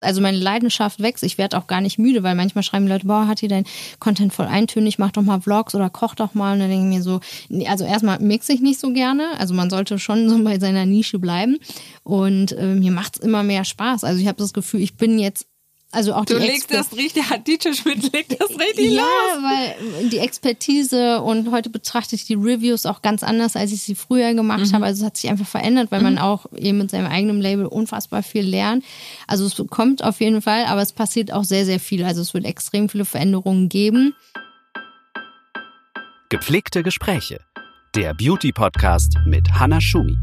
Also meine Leidenschaft wächst. Ich werde auch gar nicht müde, weil manchmal schreiben Leute, boah, hat hier dein Content voll eintönig, mach doch mal Vlogs oder koch doch mal. Und dann denke ich mir so, also erstmal mixe ich nicht so gerne. Also man sollte schon so bei seiner Nische bleiben. Und äh, mir macht es immer mehr Spaß. Also ich habe das Gefühl, ich bin jetzt also auch du die legst das richtig, hat Dieter Schmidt legt das richtig ja, los. weil die Expertise und heute betrachte ich die Reviews auch ganz anders, als ich sie früher gemacht mhm. habe. Also es hat sich einfach verändert, weil mhm. man auch eben mit seinem eigenen Label unfassbar viel lernt. Also es kommt auf jeden Fall, aber es passiert auch sehr, sehr viel. Also es wird extrem viele Veränderungen geben. Gepflegte Gespräche. Der Beauty Podcast mit Hannah Schumi.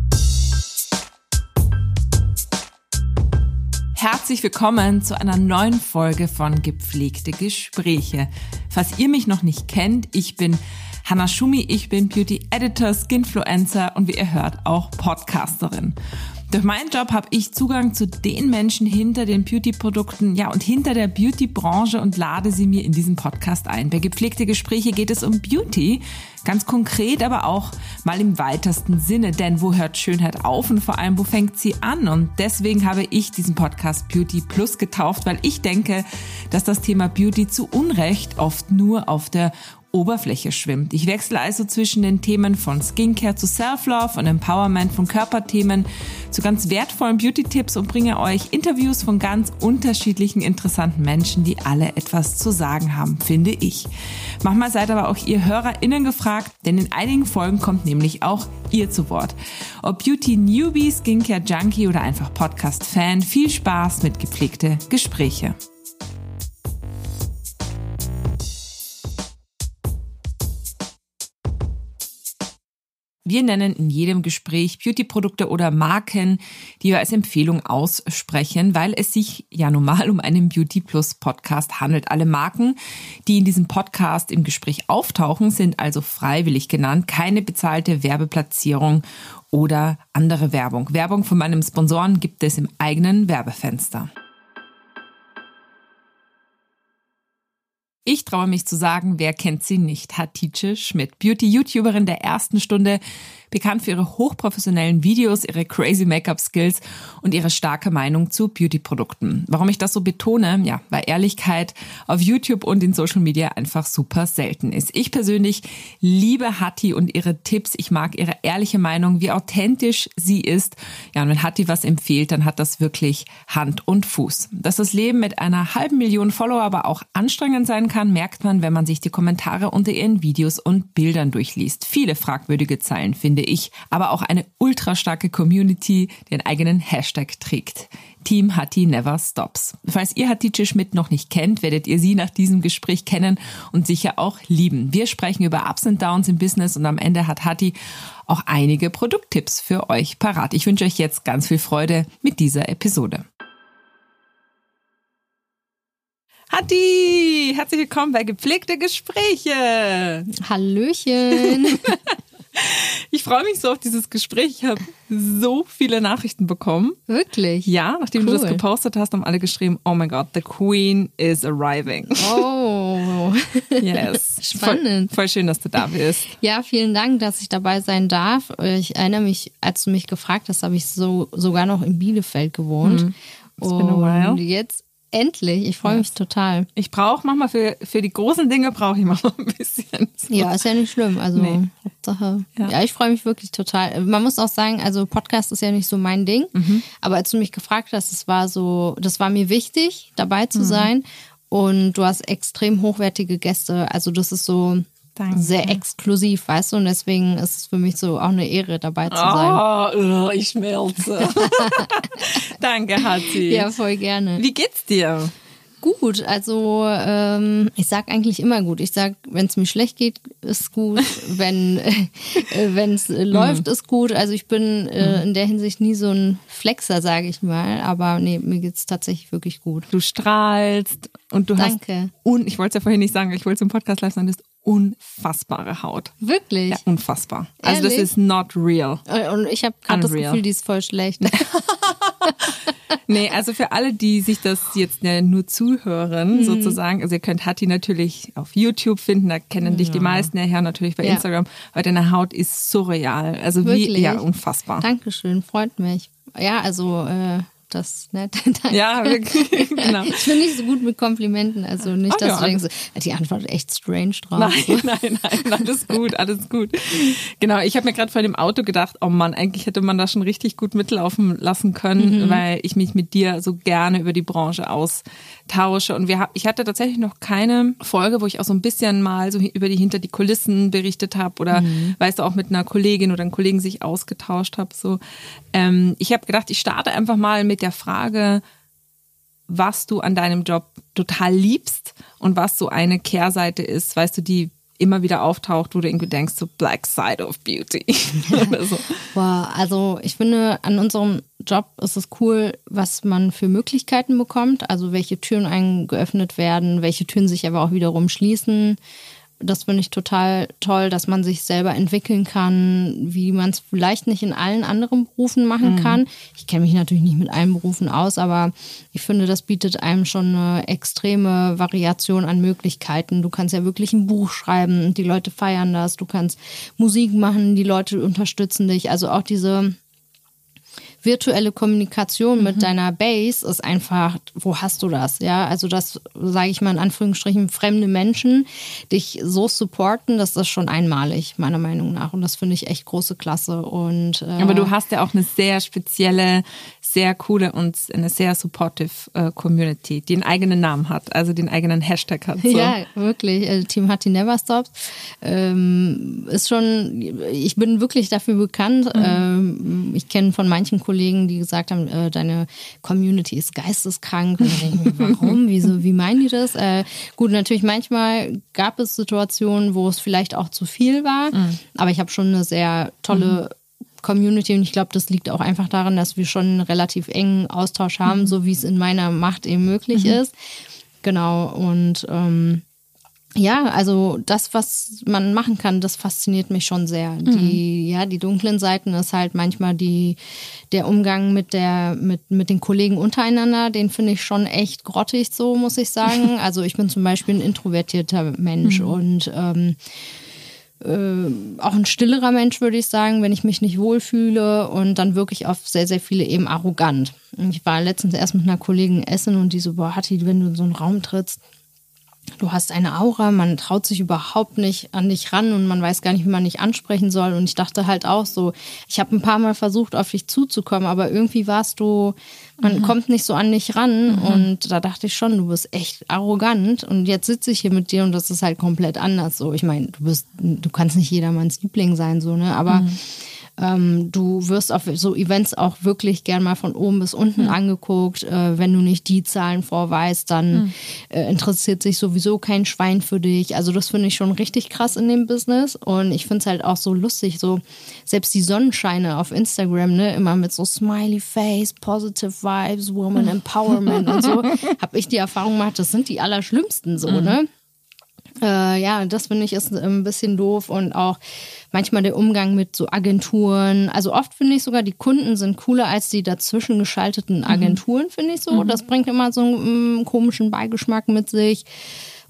Herzlich willkommen zu einer neuen Folge von Gepflegte Gespräche. Falls ihr mich noch nicht kennt, ich bin Hannah Schumi, ich bin Beauty Editor, Skinfluencer und wie ihr hört auch Podcasterin. Durch meinen Job habe ich Zugang zu den Menschen hinter den Beauty-Produkten, ja und hinter der Beauty-Branche und lade sie mir in diesen Podcast ein. Bei gepflegte Gespräche geht es um Beauty, ganz konkret, aber auch mal im weitesten Sinne. Denn wo hört Schönheit auf und vor allem wo fängt sie an? Und deswegen habe ich diesen Podcast Beauty Plus getauft, weil ich denke, dass das Thema Beauty zu Unrecht oft nur auf der Oberfläche schwimmt. Ich wechsle also zwischen den Themen von Skincare zu Self-Love und Empowerment, von Körperthemen zu ganz wertvollen Beauty-Tipps und bringe euch Interviews von ganz unterschiedlichen interessanten Menschen, die alle etwas zu sagen haben, finde ich. Manchmal seid aber auch ihr HörerInnen gefragt, denn in einigen Folgen kommt nämlich auch ihr zu Wort. Ob Beauty-Newbie, Skincare-Junkie oder einfach Podcast-Fan, viel Spaß mit gepflegte Gespräche. Wir nennen in jedem Gespräch Beauty-Produkte oder Marken, die wir als Empfehlung aussprechen, weil es sich ja normal um einen Beauty Plus Podcast handelt. Alle Marken, die in diesem Podcast im Gespräch auftauchen, sind also freiwillig genannt, keine bezahlte Werbeplatzierung oder andere Werbung. Werbung von meinem Sponsoren gibt es im eigenen Werbefenster. Ich traue mich zu sagen, wer kennt sie nicht? Hatice Schmidt, Beauty-YouTuberin der ersten Stunde, bekannt für ihre hochprofessionellen Videos, ihre crazy Make-up-Skills und ihre starke Meinung zu Beauty-Produkten. Warum ich das so betone? Ja, weil Ehrlichkeit auf YouTube und in Social Media einfach super selten ist. Ich persönlich liebe Hattie und ihre Tipps. Ich mag ihre ehrliche Meinung, wie authentisch sie ist. Ja, und wenn Hattie was empfiehlt, dann hat das wirklich Hand und Fuß. Dass das Leben mit einer halben Million Follower aber auch anstrengend sein kann, merkt man, wenn man sich die Kommentare unter ihren Videos und Bildern durchliest. Viele fragwürdige Zeilen finde finde ich, aber auch eine ultra starke Community, die einen eigenen Hashtag trägt. Team Hatti Never Stops. Falls ihr Hatice Schmidt noch nicht kennt, werdet ihr sie nach diesem Gespräch kennen und sicher auch lieben. Wir sprechen über Ups und Downs im Business und am Ende hat Hatti auch einige Produkttipps für euch parat. Ich wünsche euch jetzt ganz viel Freude mit dieser Episode. Hatti, herzlich willkommen bei Gepflegte Gespräche. Hallöchen. Ich freue mich so auf dieses Gespräch. Ich habe so viele Nachrichten bekommen. Wirklich? Ja, nachdem cool. du das gepostet hast, haben alle geschrieben, oh mein Gott, the Queen is arriving. Oh. yes. Spannend. Voll, voll, schön, dass du da bist. Ja, vielen Dank, dass ich dabei sein darf. Ich erinnere mich, als du mich gefragt hast, habe ich so sogar noch in Bielefeld gewohnt. Mhm. Und jetzt Endlich, ich freue mich total. Ich brauche manchmal für, für die großen Dinge brauche ich manchmal ein bisschen. Ja, ist ja nicht schlimm. Also nee. Hauptsache. Ja, ja ich freue mich wirklich total. Man muss auch sagen, also Podcast ist ja nicht so mein Ding. Mhm. Aber als du mich gefragt hast, das war so, das war mir wichtig, dabei zu mhm. sein. Und du hast extrem hochwertige Gäste. Also das ist so, Danke. sehr exklusiv, weißt du? Und deswegen ist es für mich so auch eine Ehre, dabei zu sein. Oh, ich schmelze. Danke, Hatti. Ja, voll gerne. Wie geht's dir? Gut, also ähm, ich sag eigentlich immer gut. Ich sag, wenn es mir schlecht geht, ist gut. wenn äh, es äh, läuft, ist gut. Also ich bin äh, in der Hinsicht nie so ein Flexer, sage ich mal. Aber nee, mir geht's tatsächlich wirklich gut. Du strahlst und du Danke. hast und ich wollte es ja vorhin nicht sagen, ich wollte zum Podcast live sagen, du bist unfassbare Haut. Wirklich? Ja, unfassbar. Ehrlich? Also das ist not real. Äh, und ich habe gerade das Gefühl, die ist voll schlecht. nee, also für alle, die sich das jetzt nur zuhören, mhm. sozusagen, also ihr könnt Hatti natürlich auf YouTube finden, da kennen ja. dich die meisten ja natürlich bei ja. Instagram, weil deine Haut ist surreal. Also Wirklich? wie, ja, unfassbar. Dankeschön, freut mich. Ja, also äh, das nett. ja, wirklich, genau. Ich bin nicht so gut mit Komplimenten, also nicht, dass ja, du denkst, die Antwort echt strange drauf. Nein, nein, nein, alles gut, alles gut. Genau, ich habe mir gerade vor dem Auto gedacht, oh Mann, eigentlich hätte man da schon richtig gut mitlaufen lassen können, mhm. weil ich mich mit dir so gerne über die Branche austausche. Und wir, ich hatte tatsächlich noch keine Folge, wo ich auch so ein bisschen mal so über die hinter die Kulissen berichtet habe oder mhm. weißt du auch mit einer Kollegin oder einem Kollegen sich ausgetauscht habe. So, ähm, ich habe gedacht, ich starte einfach mal mit der Frage, was du an deinem Job total liebst und was so eine Kehrseite ist, weißt du, die immer wieder auftaucht, wo du irgendwie denkst, so Black Side of Beauty. oder so. Wow, also ich finde, an unserem Job ist es cool, was man für Möglichkeiten bekommt, also welche Türen einem geöffnet werden, welche Türen sich aber auch wiederum schließen das finde ich total toll, dass man sich selber entwickeln kann, wie man es vielleicht nicht in allen anderen Berufen machen mhm. kann. Ich kenne mich natürlich nicht mit allen Berufen aus, aber ich finde, das bietet einem schon eine extreme Variation an Möglichkeiten. Du kannst ja wirklich ein Buch schreiben und die Leute feiern das. Du kannst Musik machen, die Leute unterstützen dich. Also auch diese virtuelle Kommunikation mit mhm. deiner Base ist einfach, wo hast du das? Ja, also das, sage ich mal in Anführungsstrichen, fremde Menschen dich so supporten, das ist schon einmalig, meiner Meinung nach. Und das finde ich echt große Klasse. Und, äh, Aber du hast ja auch eine sehr spezielle, sehr coole und eine sehr supportive äh, Community, die einen eigenen Namen hat, also den eigenen Hashtag hat. So. Ja, wirklich. Also Team Hattie Never Stops. Ähm, ist schon, ich bin wirklich dafür bekannt. Mhm. Ähm, ich kenne von manchen Kollegen, Kollegen, die gesagt haben, äh, deine Community ist geisteskrank. Und dann denke ich mir, warum? Wieso, wie meinen die das? Äh, gut, natürlich manchmal gab es Situationen, wo es vielleicht auch zu viel war, mhm. aber ich habe schon eine sehr tolle mhm. Community und ich glaube, das liegt auch einfach daran, dass wir schon einen relativ engen Austausch haben, mhm. so wie es in meiner Macht eben möglich mhm. ist. Genau, und ähm, ja, also das, was man machen kann, das fasziniert mich schon sehr. Mhm. Die, ja, die dunklen Seiten ist halt manchmal die, der Umgang mit der, mit, mit den Kollegen untereinander, den finde ich schon echt grottig, so muss ich sagen. Also ich bin zum Beispiel ein introvertierter Mensch mhm. und ähm, äh, auch ein stillerer Mensch, würde ich sagen, wenn ich mich nicht wohlfühle und dann wirklich auf sehr, sehr viele eben arrogant. Ich war letztens erst mit einer Kollegin essen und die so, boah, Hatti, wenn du in so einen Raum trittst, du hast eine Aura, man traut sich überhaupt nicht an dich ran und man weiß gar nicht, wie man dich ansprechen soll. Und ich dachte halt auch so, ich habe ein paar Mal versucht, auf dich zuzukommen, aber irgendwie warst du, man mhm. kommt nicht so an dich ran. Mhm. Und da dachte ich schon, du bist echt arrogant. Und jetzt sitze ich hier mit dir und das ist halt komplett anders. So, ich meine, du bist, du kannst nicht jedermanns Liebling sein, so, ne? Aber mhm. Ähm, du wirst auf so Events auch wirklich gern mal von oben bis unten mhm. angeguckt. Äh, wenn du nicht die Zahlen vorweist, dann mhm. äh, interessiert sich sowieso kein Schwein für dich. Also das finde ich schon richtig krass in dem Business. Und ich finde es halt auch so lustig, so selbst die Sonnenscheine auf Instagram, ne, immer mit so Smiley Face, Positive Vibes, Woman Empowerment und so, habe ich die Erfahrung gemacht, das sind die allerschlimmsten so, mhm. ne? Äh, ja, das finde ich ist ein bisschen doof und auch manchmal der Umgang mit so Agenturen. Also oft finde ich sogar, die Kunden sind cooler als die dazwischen geschalteten mhm. Agenturen, mhm. finde ich so. Mhm. Das bringt immer so einen, einen komischen Beigeschmack mit sich.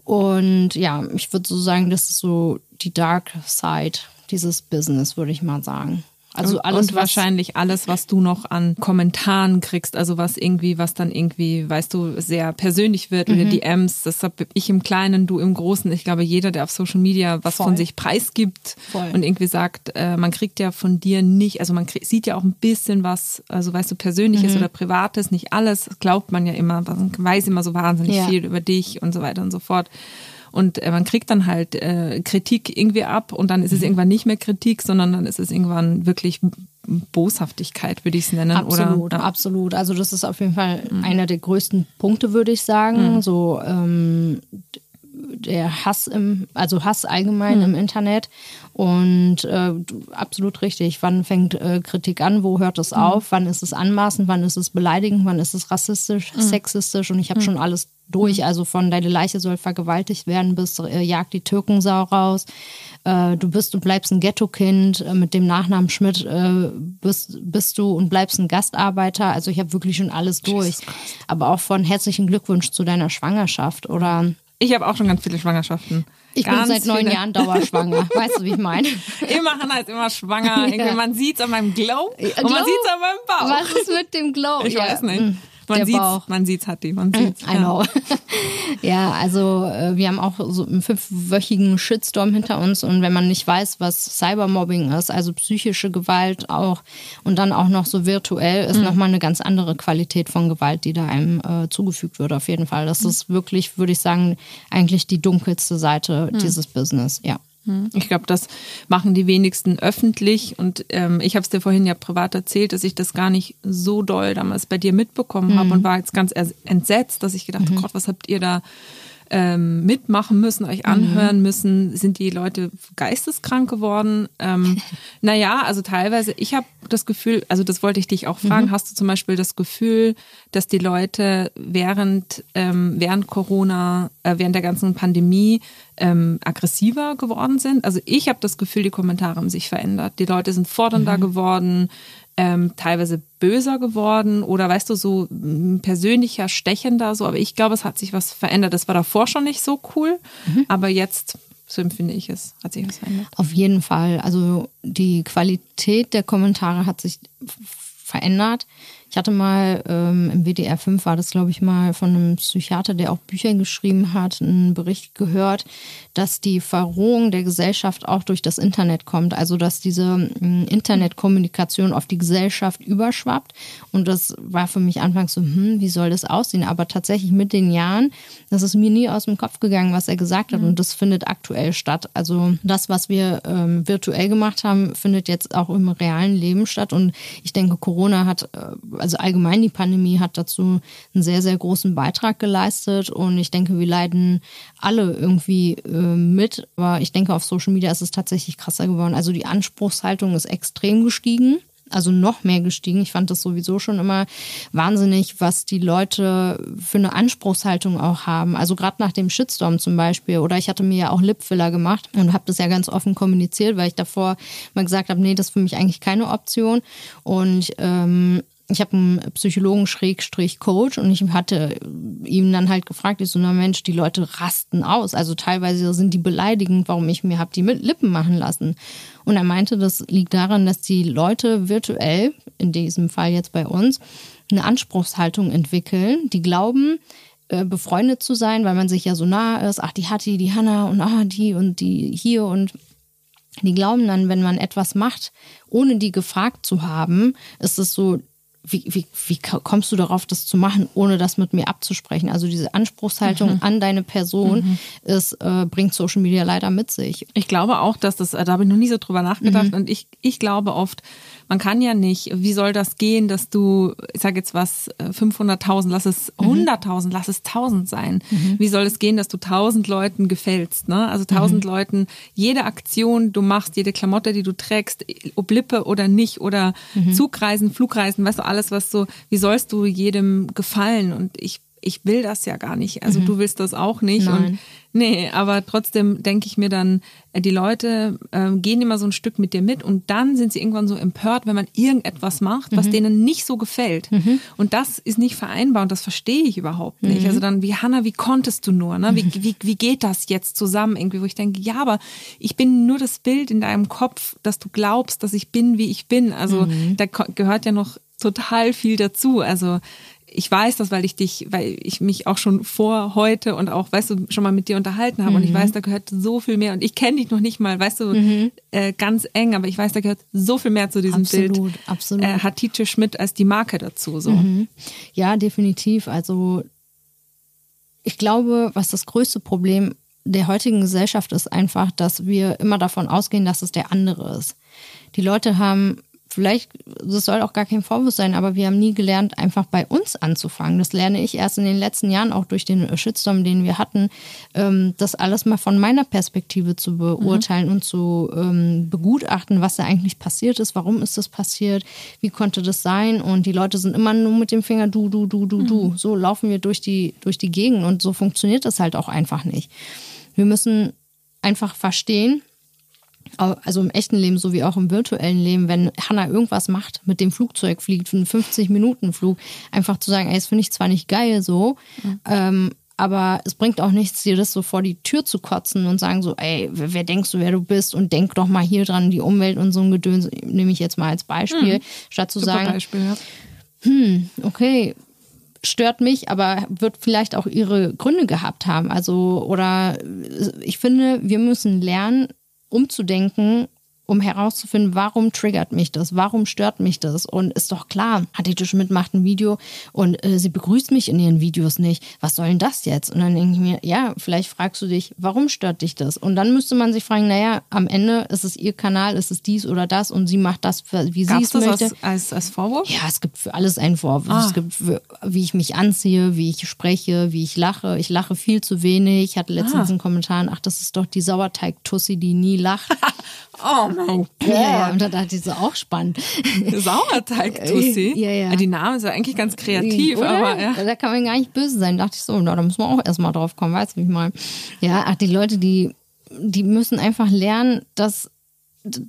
Und ja, ich würde so sagen, das ist so die Dark Side dieses Business, würde ich mal sagen. Also alles und wahrscheinlich alles, was du noch an Kommentaren kriegst, also was irgendwie, was dann irgendwie, weißt du, sehr persönlich wird mhm. oder DMs. Das habe ich im Kleinen, du im Großen. Ich glaube, jeder, der auf Social Media was Voll. von sich preisgibt Voll. und irgendwie sagt, äh, man kriegt ja von dir nicht, also man krieg, sieht ja auch ein bisschen was, also weißt du, Persönliches mhm. oder Privates, nicht alles, glaubt man ja immer, man weiß immer so wahnsinnig ja. viel über dich und so weiter und so fort. Und äh, man kriegt dann halt äh, Kritik irgendwie ab und dann ist es mhm. irgendwann nicht mehr Kritik, sondern dann ist es irgendwann wirklich Boshaftigkeit, würde ich es nennen. Absolut, oder? absolut. Also das ist auf jeden Fall mhm. einer der größten Punkte, würde ich sagen. Mhm. So ähm, der Hass im, also Hass allgemein mhm. im Internet. Und äh, absolut richtig. Wann fängt äh, Kritik an? Wo hört es mhm. auf? Wann ist es anmaßend? Wann ist es beleidigend? Wann ist es rassistisch, mhm. sexistisch? Und ich habe mhm. schon alles durch. Also von deine Leiche soll vergewaltigt werden bis äh, jagt die Türkensau raus. Äh, du bist und bleibst ein Ghetto-Kind äh, mit dem Nachnamen Schmidt. Äh, bist, bist du und bleibst ein Gastarbeiter. Also ich habe wirklich schon alles durch. Aber auch von herzlichen Glückwunsch zu deiner Schwangerschaft oder ich habe auch schon ganz viele Schwangerschaften. Ich bin seit neun viele. Jahren dauerschwanger. weißt du, wie ich meine? Immer, Hannah ist immer schwanger. Ja. Man sieht es an meinem Glow und Glow? man sieht es an meinem Bauch. Was ist mit dem Glow? Ich ja. weiß nicht. Mm. Man sieht man sieht's, Hatti, man sieht's. I know. ja, also äh, wir haben auch so einen fünfwöchigen Shitstorm hinter uns und wenn man nicht weiß, was Cybermobbing ist, also psychische Gewalt auch und dann auch noch so virtuell, ist mhm. nochmal eine ganz andere Qualität von Gewalt, die da einem äh, zugefügt wird, auf jeden Fall. Das mhm. ist wirklich, würde ich sagen, eigentlich die dunkelste Seite mhm. dieses Business, ja. Hm. Ich glaube, das machen die wenigsten öffentlich. Und ähm, ich habe es dir vorhin ja privat erzählt, dass ich das gar nicht so doll damals bei dir mitbekommen mhm. habe und war jetzt ganz entsetzt, dass ich gedacht, mhm. oh Gott, was habt ihr da ähm, mitmachen müssen, euch anhören mhm. müssen, sind die Leute geisteskrank geworden. Ähm, naja, also teilweise, ich habe das Gefühl, also das wollte ich dich auch fragen, mhm. hast du zum Beispiel das Gefühl, dass die Leute während, ähm, während Corona, äh, während der ganzen Pandemie ähm, aggressiver geworden sind? Also ich habe das Gefühl, die Kommentare haben sich verändert. Die Leute sind fordernder mhm. geworden, ähm, teilweise böser geworden oder weißt du, so persönlicher, stechender, so. Aber ich glaube, es hat sich was verändert. Das war davor schon nicht so cool, mhm. aber jetzt, so empfinde ich es, hat sich was verändert. Auf jeden Fall. Also die Qualität der Kommentare hat sich verändert. Ich hatte mal ähm, im WDR 5 war das, glaube ich, mal von einem Psychiater, der auch Bücher geschrieben hat, einen Bericht gehört, dass die Verrohung der Gesellschaft auch durch das Internet kommt. Also dass diese äh, Internetkommunikation auf die Gesellschaft überschwappt. Und das war für mich anfangs so, hm, wie soll das aussehen? Aber tatsächlich mit den Jahren, das ist mir nie aus dem Kopf gegangen, was er gesagt hat. Mhm. Und das findet aktuell statt. Also das, was wir ähm, virtuell gemacht haben, findet jetzt auch im realen Leben statt. Und ich denke, Corona hat äh, also allgemein die Pandemie hat dazu einen sehr, sehr großen Beitrag geleistet und ich denke, wir leiden alle irgendwie äh, mit. Aber ich denke, auf Social Media ist es tatsächlich krasser geworden. Also die Anspruchshaltung ist extrem gestiegen also noch mehr gestiegen. Ich fand das sowieso schon immer wahnsinnig, was die Leute für eine Anspruchshaltung auch haben. Also gerade nach dem Shitstorm zum Beispiel. Oder ich hatte mir ja auch Lipfiller gemacht und habe das ja ganz offen kommuniziert, weil ich davor mal gesagt habe, nee, das ist für mich eigentlich keine Option. Und ähm, ich habe einen Psychologen Schrägstrich Coach und ich hatte ihm dann halt gefragt, ich so, na Mensch, die Leute rasten aus. Also teilweise sind die beleidigend, warum ich mir habe die mit Lippen machen lassen. Und er meinte, das liegt daran, dass die Leute virtuell, in diesem Fall jetzt bei uns, eine Anspruchshaltung entwickeln. Die glauben, äh, befreundet zu sein, weil man sich ja so nah ist. Ach, die hat die, die Hanna und ah, die und die hier und die glauben dann, wenn man etwas macht, ohne die gefragt zu haben, ist es so, wie, wie, wie kommst du darauf, das zu machen, ohne das mit mir abzusprechen? Also diese Anspruchshaltung mhm. an deine Person mhm. ist, äh, bringt Social Media leider mit sich. Ich glaube auch, dass das, da habe ich noch nie so drüber nachgedacht mhm. und ich, ich glaube oft, man kann ja nicht, wie soll das gehen, dass du, ich sage jetzt was, 500.000, lass es 100.000, mhm. lass es 1.000 sein. Mhm. Wie soll es gehen, dass du 1.000 Leuten gefällst, ne? Also 1.000 mhm. Leuten, jede Aktion, du machst, jede Klamotte, die du trägst, ob Lippe oder nicht oder. Zugreisen, Flugreisen, weißt du, alles was so, wie sollst du jedem gefallen? Und ich ich will das ja gar nicht. Also mhm. du willst das auch nicht. Nein. Und nee, aber trotzdem denke ich mir dann, äh, die Leute äh, gehen immer so ein Stück mit dir mit und dann sind sie irgendwann so empört, wenn man irgendetwas macht, was mhm. denen nicht so gefällt. Mhm. Und das ist nicht vereinbar und das verstehe ich überhaupt nicht. Mhm. Also dann, wie Hanna, wie konntest du nur? Ne? Wie, mhm. wie, wie geht das jetzt zusammen? Irgendwie, wo ich denke, ja, aber ich bin nur das Bild in deinem Kopf, dass du glaubst, dass ich bin, wie ich bin. Also mhm. da gehört ja noch total viel dazu. Also ich weiß das, weil ich dich, weil ich mich auch schon vor heute und auch, weißt du, schon mal mit dir unterhalten habe mhm. und ich mhm. weiß, da gehört so viel mehr und ich kenne dich noch nicht mal, weißt du, mhm. äh, ganz eng, aber ich weiß, da gehört so viel mehr zu diesem absolut, Bild. Absolut, äh, hat Tietje Schmidt als die Marke dazu, so. Mhm. Ja, definitiv. Also ich glaube, was das größte Problem der heutigen Gesellschaft ist einfach, dass wir immer davon ausgehen, dass es der andere ist. Die Leute haben vielleicht, das soll auch gar kein Vorwurf sein, aber wir haben nie gelernt, einfach bei uns anzufangen. Das lerne ich erst in den letzten Jahren, auch durch den Shitstorm, den wir hatten, ähm, das alles mal von meiner Perspektive zu beurteilen mhm. und zu ähm, begutachten, was da eigentlich passiert ist, warum ist das passiert, wie konnte das sein und die Leute sind immer nur mit dem Finger du, du, du, du, mhm. du. So laufen wir durch die, durch die Gegend und so funktioniert das halt auch einfach nicht. Wir müssen einfach verstehen, also im echten Leben sowie auch im virtuellen Leben, wenn Hannah irgendwas macht, mit dem Flugzeug fliegt, einen 50-Minuten-Flug, einfach zu sagen, ey, das finde ich zwar nicht geil so, mhm. ähm, aber es bringt auch nichts, dir das so vor die Tür zu kotzen und sagen so, ey, wer, wer denkst du, wer du bist und denk doch mal hier dran, die Umwelt und so ein Gedöns, nehme ich jetzt mal als Beispiel, hm. statt zu Super sagen, Beispiel, ja. hm, okay, stört mich, aber wird vielleicht auch ihre Gründe gehabt haben. Also, oder ich finde, wir müssen lernen, umzudenken um herauszufinden, warum triggert mich das, warum stört mich das. Und ist doch klar, Hadidje Schmidt macht ein Video und äh, sie begrüßt mich in ihren Videos nicht. Was soll denn das jetzt? Und dann denke ich mir, ja, vielleicht fragst du dich, warum stört dich das? Und dann müsste man sich fragen, naja, am Ende ist es ihr Kanal, ist es dies oder das und sie macht das, wie sie es möchte. Als, als, als Vorwurf? Ja, es gibt für alles einen Vorwurf. Ah. Es gibt, für, wie ich mich anziehe, wie ich spreche, wie ich lache. Ich lache viel zu wenig. Ich hatte letztens ah. einen Kommentar, ach, das ist doch die Sauerteig-Tussi, die nie lacht. oh mein Gott. Ja, ja, und da dachte ich so, auch spannend. Sauerteig-Tussi? Ja, ja. Die Name ist ja eigentlich ganz kreativ, Oder? aber ja. Da kann man gar nicht böse sein. Da dachte ich so, na, da muss man auch erstmal drauf kommen, weißt du, wie ich mal. Ja, ach, die Leute, die, die müssen einfach lernen, dass,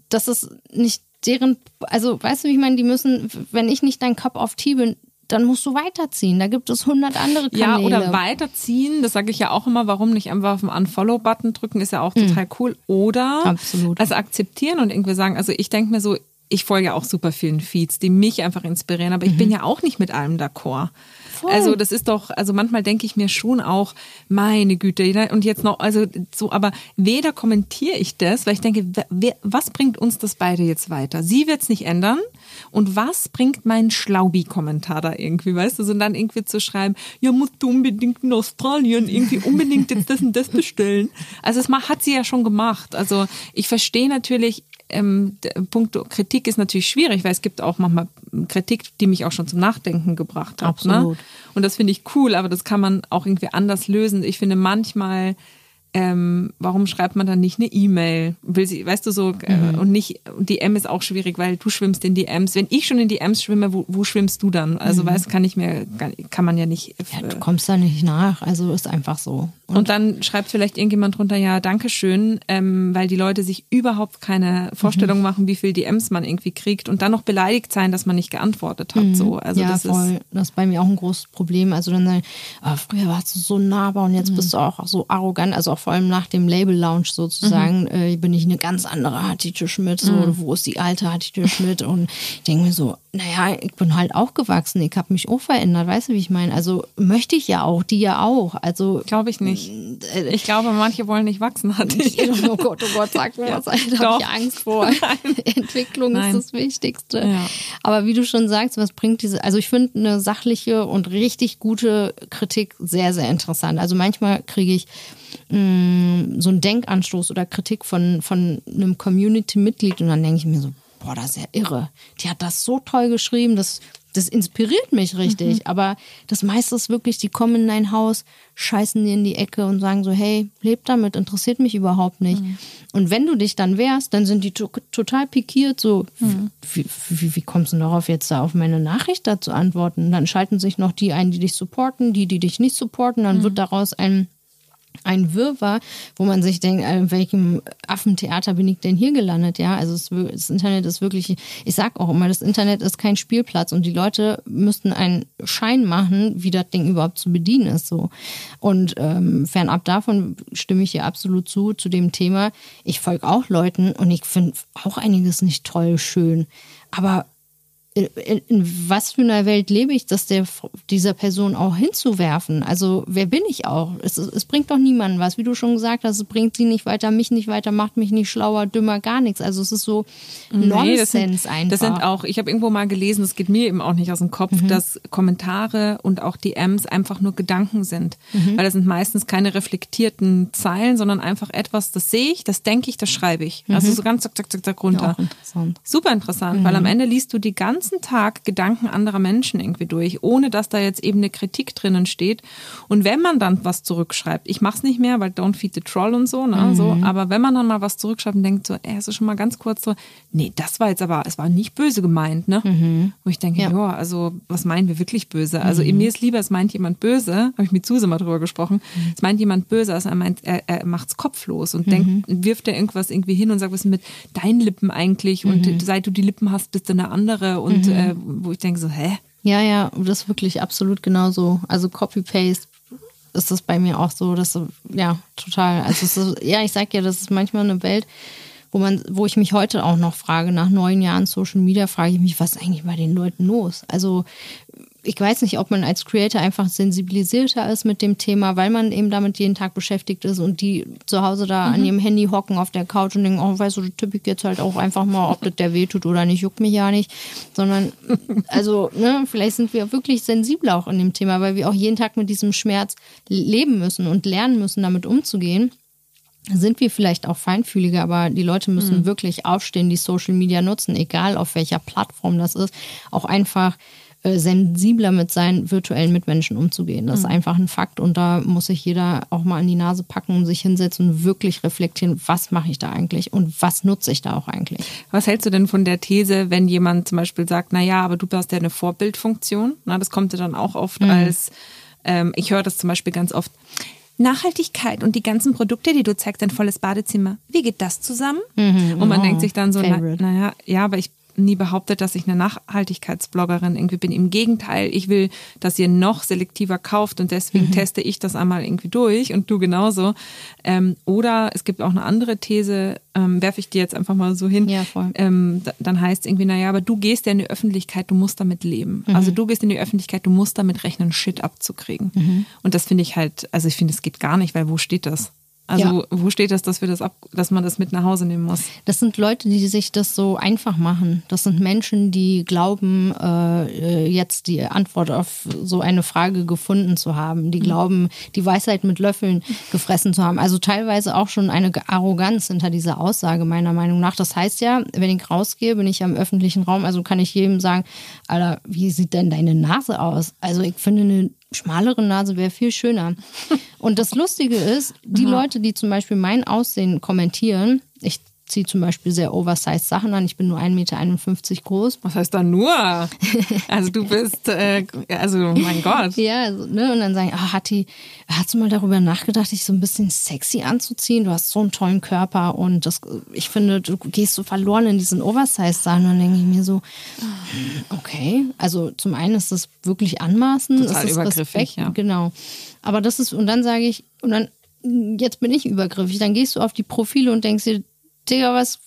dass es nicht deren, also weißt du, wie ich meine, die müssen, wenn ich nicht dein Cup of Tea bin, dann musst du weiterziehen. Da gibt es hundert andere Kanäle. Ja, oder weiterziehen, das sage ich ja auch immer, warum nicht einfach auf den Unfollow-Button drücken, ist ja auch total mhm. cool. Oder Absolut. also akzeptieren und irgendwie sagen, also ich denke mir so, ich folge auch super vielen Feeds, die mich einfach inspirieren, aber ich mhm. bin ja auch nicht mit allem d'accord. Voll. Also das ist doch, also manchmal denke ich mir schon auch, meine Güte, und jetzt noch, also so, aber weder kommentiere ich das, weil ich denke, wer, was bringt uns das beide jetzt weiter? Sie wird es nicht ändern. Und was bringt mein Schlaubi-Kommentar da irgendwie, weißt du? So, und dann irgendwie zu schreiben, ja, musst du unbedingt in Australien irgendwie unbedingt jetzt das und das bestellen. Also das hat sie ja schon gemacht. Also ich verstehe natürlich, ähm, Punkt Kritik ist natürlich schwierig, weil es gibt auch manchmal Kritik, die mich auch schon zum Nachdenken gebracht hat. Ne? Absolut. Ne? Und das finde ich cool, aber das kann man auch irgendwie anders lösen. Ich finde manchmal ähm, warum schreibt man dann nicht eine E-Mail? Will sie, weißt du so, äh, mhm. und nicht, und die M ist auch schwierig, weil du schwimmst in die Ms. Wenn ich schon in die Ms schwimme, wo, wo schwimmst du dann? Also, mhm. weißt, kann ich mir, kann man ja nicht. Ja, du kommst da nicht nach, also ist einfach so. Und, und dann schreibt vielleicht irgendjemand drunter, ja, danke schön, ähm, weil die Leute sich überhaupt keine Vorstellung mhm. machen, wie viel DMs man irgendwie kriegt und dann noch beleidigt sein, dass man nicht geantwortet hat. Mhm. So. Also ja, das voll. Ist, das ist bei mir auch ein großes Problem. Also dann sagen, oh, früher warst du so nahbar und jetzt mhm. bist du auch so arrogant. Also auch vor allem nach dem Label Lounge sozusagen, mhm. äh, bin ich eine ganz andere Hattie Schmidt. So, mhm. wo ist die alte Hattie Schmidt? Und ich denke mir so, naja, ich bin halt auch gewachsen, ich habe mich auch verändert, weißt du, wie ich meine? Also möchte ich ja auch, die ja auch. Also glaube ich nicht. Äh, ich glaube, manche wollen nicht wachsen, hatte ich. Oh Gott, oh Gott, sag mir ja, was, da habe ich Angst vor. Nein. Entwicklung Nein. ist das Wichtigste. Ja. Aber wie du schon sagst, was bringt diese, also ich finde eine sachliche und richtig gute Kritik sehr, sehr interessant. Also manchmal kriege ich mh, mm, so einen Denkanstoß oder Kritik von, von einem Community-Mitglied und dann denke ich mir so, boah, das ist ja irre. Die hat das so toll geschrieben, das, das inspiriert mich richtig. Mhm. Aber das meiste ist wirklich, die kommen in dein Haus, scheißen dir in die Ecke und sagen so, hey, leb damit, interessiert mich überhaupt nicht. Mhm. Und wenn du dich dann wehrst, dann sind die to total pikiert, so, mhm. wie, wie, wie, kommst du darauf, jetzt da auf meine Nachricht da zu antworten? Dann schalten sich noch die ein, die dich supporten, die, die dich nicht supporten, dann mhm. wird daraus ein ein Wirrwarr, wo man sich denkt, in äh, welchem Affentheater bin ich denn hier gelandet? Ja, also es, das Internet ist wirklich, ich sag auch immer, das Internet ist kein Spielplatz und die Leute müssten einen Schein machen, wie das Ding überhaupt zu bedienen ist. So und ähm, fernab davon stimme ich hier absolut zu zu dem Thema. Ich folge auch Leuten und ich finde auch einiges nicht toll, schön, aber in, in, was für einer Welt lebe ich, das der, dieser Person auch hinzuwerfen? Also wer bin ich auch? Es, es bringt doch niemanden was. Wie du schon gesagt hast, es bringt sie nicht weiter, mich nicht weiter, macht mich nicht schlauer, dümmer, gar nichts. Also es ist so nee, Nonsens das sind, einfach. Das sind auch, ich habe irgendwo mal gelesen, das geht mir eben auch nicht aus dem Kopf, mhm. dass Kommentare und auch DMs einfach nur Gedanken sind. Mhm. Weil das sind meistens keine reflektierten Zeilen, sondern einfach etwas, das sehe ich, das denke ich, das schreibe ich. Also mhm. Also so ganz zack, zack, zack, zack runter. Ja, interessant. Super interessant, weil am mhm. Ende liest du die ganze ganzen Tag Gedanken anderer Menschen irgendwie durch, ohne dass da jetzt eben eine Kritik drinnen steht. Und wenn man dann was zurückschreibt, ich mache es nicht mehr, weil don't feed the troll und so, ne, mhm. so, aber wenn man dann mal was zurückschreibt und denkt so, ey, hast du schon mal ganz kurz so, nee, das war jetzt aber, es war nicht böse gemeint, ne? Mhm. Wo ich denke, ja, also was meinen wir wirklich böse? Also mhm. mir ist lieber, es meint jemand böse, habe ich mit Suse mal drüber gesprochen, mhm. es meint jemand böse, also er meint, er, er macht's kopflos und denkt, mhm. wirft er irgendwas irgendwie hin und sagt, was ist mit deinen Lippen eigentlich und mhm. seit du die Lippen hast, bist du eine andere und mhm. äh, wo ich denke so, hä? Ja, ja, das ist wirklich absolut genauso. Also Copy-Paste ist das bei mir auch so, dass ja total. Also ist, ja, ich sag ja, das ist manchmal eine Welt, wo man, wo ich mich heute auch noch frage, nach neun Jahren Social Media, frage ich mich, was ist eigentlich bei den Leuten los? Also ich weiß nicht, ob man als Creator einfach sensibilisierter ist mit dem Thema, weil man eben damit jeden Tag beschäftigt ist und die zu Hause da mhm. an ihrem Handy hocken auf der Couch und denken, oh, weißt du, tippe ich jetzt halt auch einfach mal, ob das der weh tut oder nicht, juckt mich ja nicht. Sondern, also, ne, vielleicht sind wir wirklich sensibler auch in dem Thema, weil wir auch jeden Tag mit diesem Schmerz leben müssen und lernen müssen, damit umzugehen sind wir vielleicht auch feinfühliger, aber die Leute müssen mhm. wirklich aufstehen, die Social Media nutzen, egal auf welcher Plattform das ist, auch einfach sensibler mit seinen virtuellen Mitmenschen umzugehen. Das mhm. ist einfach ein Fakt und da muss sich jeder auch mal an die Nase packen und sich hinsetzen und wirklich reflektieren, was mache ich da eigentlich und was nutze ich da auch eigentlich. Was hältst du denn von der These, wenn jemand zum Beispiel sagt, na ja, aber du hast ja eine Vorbildfunktion? Na, das kommt ja dann auch oft mhm. als, ähm, ich höre das zum Beispiel ganz oft, Nachhaltigkeit und die ganzen Produkte, die du zeigst, ein volles Badezimmer. Wie geht das zusammen? Mhm, und man oh, denkt sich dann so, naja, na ja, aber ich nie behauptet, dass ich eine Nachhaltigkeitsbloggerin irgendwie bin. Im Gegenteil, ich will, dass ihr noch selektiver kauft und deswegen mhm. teste ich das einmal irgendwie durch und du genauso. Ähm, oder es gibt auch eine andere These, ähm, werfe ich dir jetzt einfach mal so hin. Ja, voll. Ähm, dann heißt es irgendwie, naja, aber du gehst ja in die Öffentlichkeit, du musst damit leben. Mhm. Also du gehst in die Öffentlichkeit, du musst damit rechnen, Shit abzukriegen. Mhm. Und das finde ich halt, also ich finde, es geht gar nicht, weil wo steht das? Also ja. wo steht das, dass wir das ab, dass man das mit nach Hause nehmen muss? Das sind Leute, die sich das so einfach machen. Das sind Menschen, die glauben, äh, jetzt die Antwort auf so eine Frage gefunden zu haben. Die mhm. glauben, die Weisheit mit Löffeln gefressen zu haben. Also teilweise auch schon eine Arroganz hinter dieser Aussage meiner Meinung nach. Das heißt ja, wenn ich rausgehe, bin ich am öffentlichen Raum, also kann ich jedem sagen, Alter, wie sieht denn deine Nase aus? Also ich finde eine schmalere Nase wäre viel schöner. Und das Lustige ist, die. Leute, die zum Beispiel mein Aussehen kommentieren, ich ziehe zum Beispiel sehr oversized Sachen an. Ich bin nur 1,51 Meter groß. Was heißt da nur? Also du bist, äh, also mein Gott. ja, also, ne? und dann sagen, ah, Hatti, hast du mal darüber nachgedacht, dich so ein bisschen sexy anzuziehen? Du hast so einen tollen Körper und das, ich finde, du gehst so verloren in diesen Oversized-Sachen. Und dann denke ich mir so, okay, also zum einen ist das wirklich anmaßend. Total ist übergriffig, Respekt, ja. Genau. Aber das ist, und dann sage ich, und dann jetzt bin ich übergriffig. Dann gehst du auf die Profile und denkst dir, Digga, was,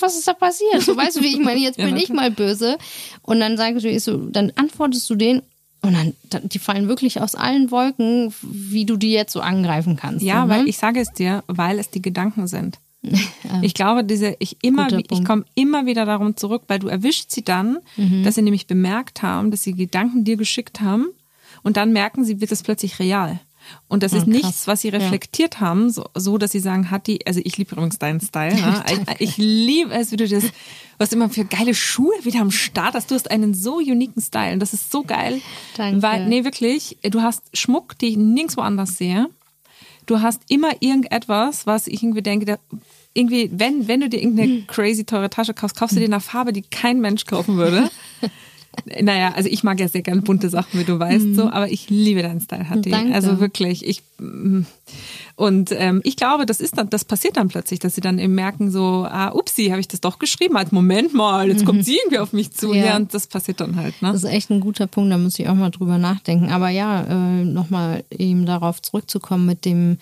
was ist da passiert? So weißt du, wie ich meine, jetzt bin ja, ich mal böse. Und dann sagst du, so, dann antwortest du den und dann, die fallen wirklich aus allen Wolken, wie du die jetzt so angreifen kannst. Ja, ne? weil ich sage es dir, weil es die Gedanken sind. Ich glaube, diese, ich immer, ich komme immer wieder darum zurück, weil du erwischt sie dann, mhm. dass sie nämlich bemerkt haben, dass sie Gedanken dir geschickt haben und dann merken sie, wird es plötzlich real. Und das ja, ist nichts, was sie reflektiert ja. haben, so, so, dass sie sagen, hat die, also ich liebe übrigens deinen Style. Ne? ich, ich liebe es, wie du das, was immer für geile Schuhe wieder am Start hast. Du hast einen so uniken Style und das ist so geil. Danke. Weil, nee, wirklich, du hast Schmuck, die ich nirgendwo anders sehe. Du hast immer irgendetwas, was ich irgendwie denke, der, irgendwie, wenn, wenn du dir irgendeine crazy teure Tasche kaufst, kaufst du dir eine Farbe, die kein Mensch kaufen würde. Naja, also ich mag ja sehr gerne bunte Sachen, wie du weißt, mhm. so, aber ich liebe deinen Style, Hatti. Also wirklich, ich mm. und ähm, ich glaube, das ist dann, das passiert dann plötzlich, dass sie dann eben merken, so, ah, upsi, habe ich das doch geschrieben, als Moment mal, jetzt mhm. kommt sie irgendwie auf mich zu, ja. ja. und das passiert dann halt. Ne? Das ist echt ein guter Punkt, da muss ich auch mal drüber nachdenken. Aber ja, äh, nochmal eben darauf zurückzukommen mit dem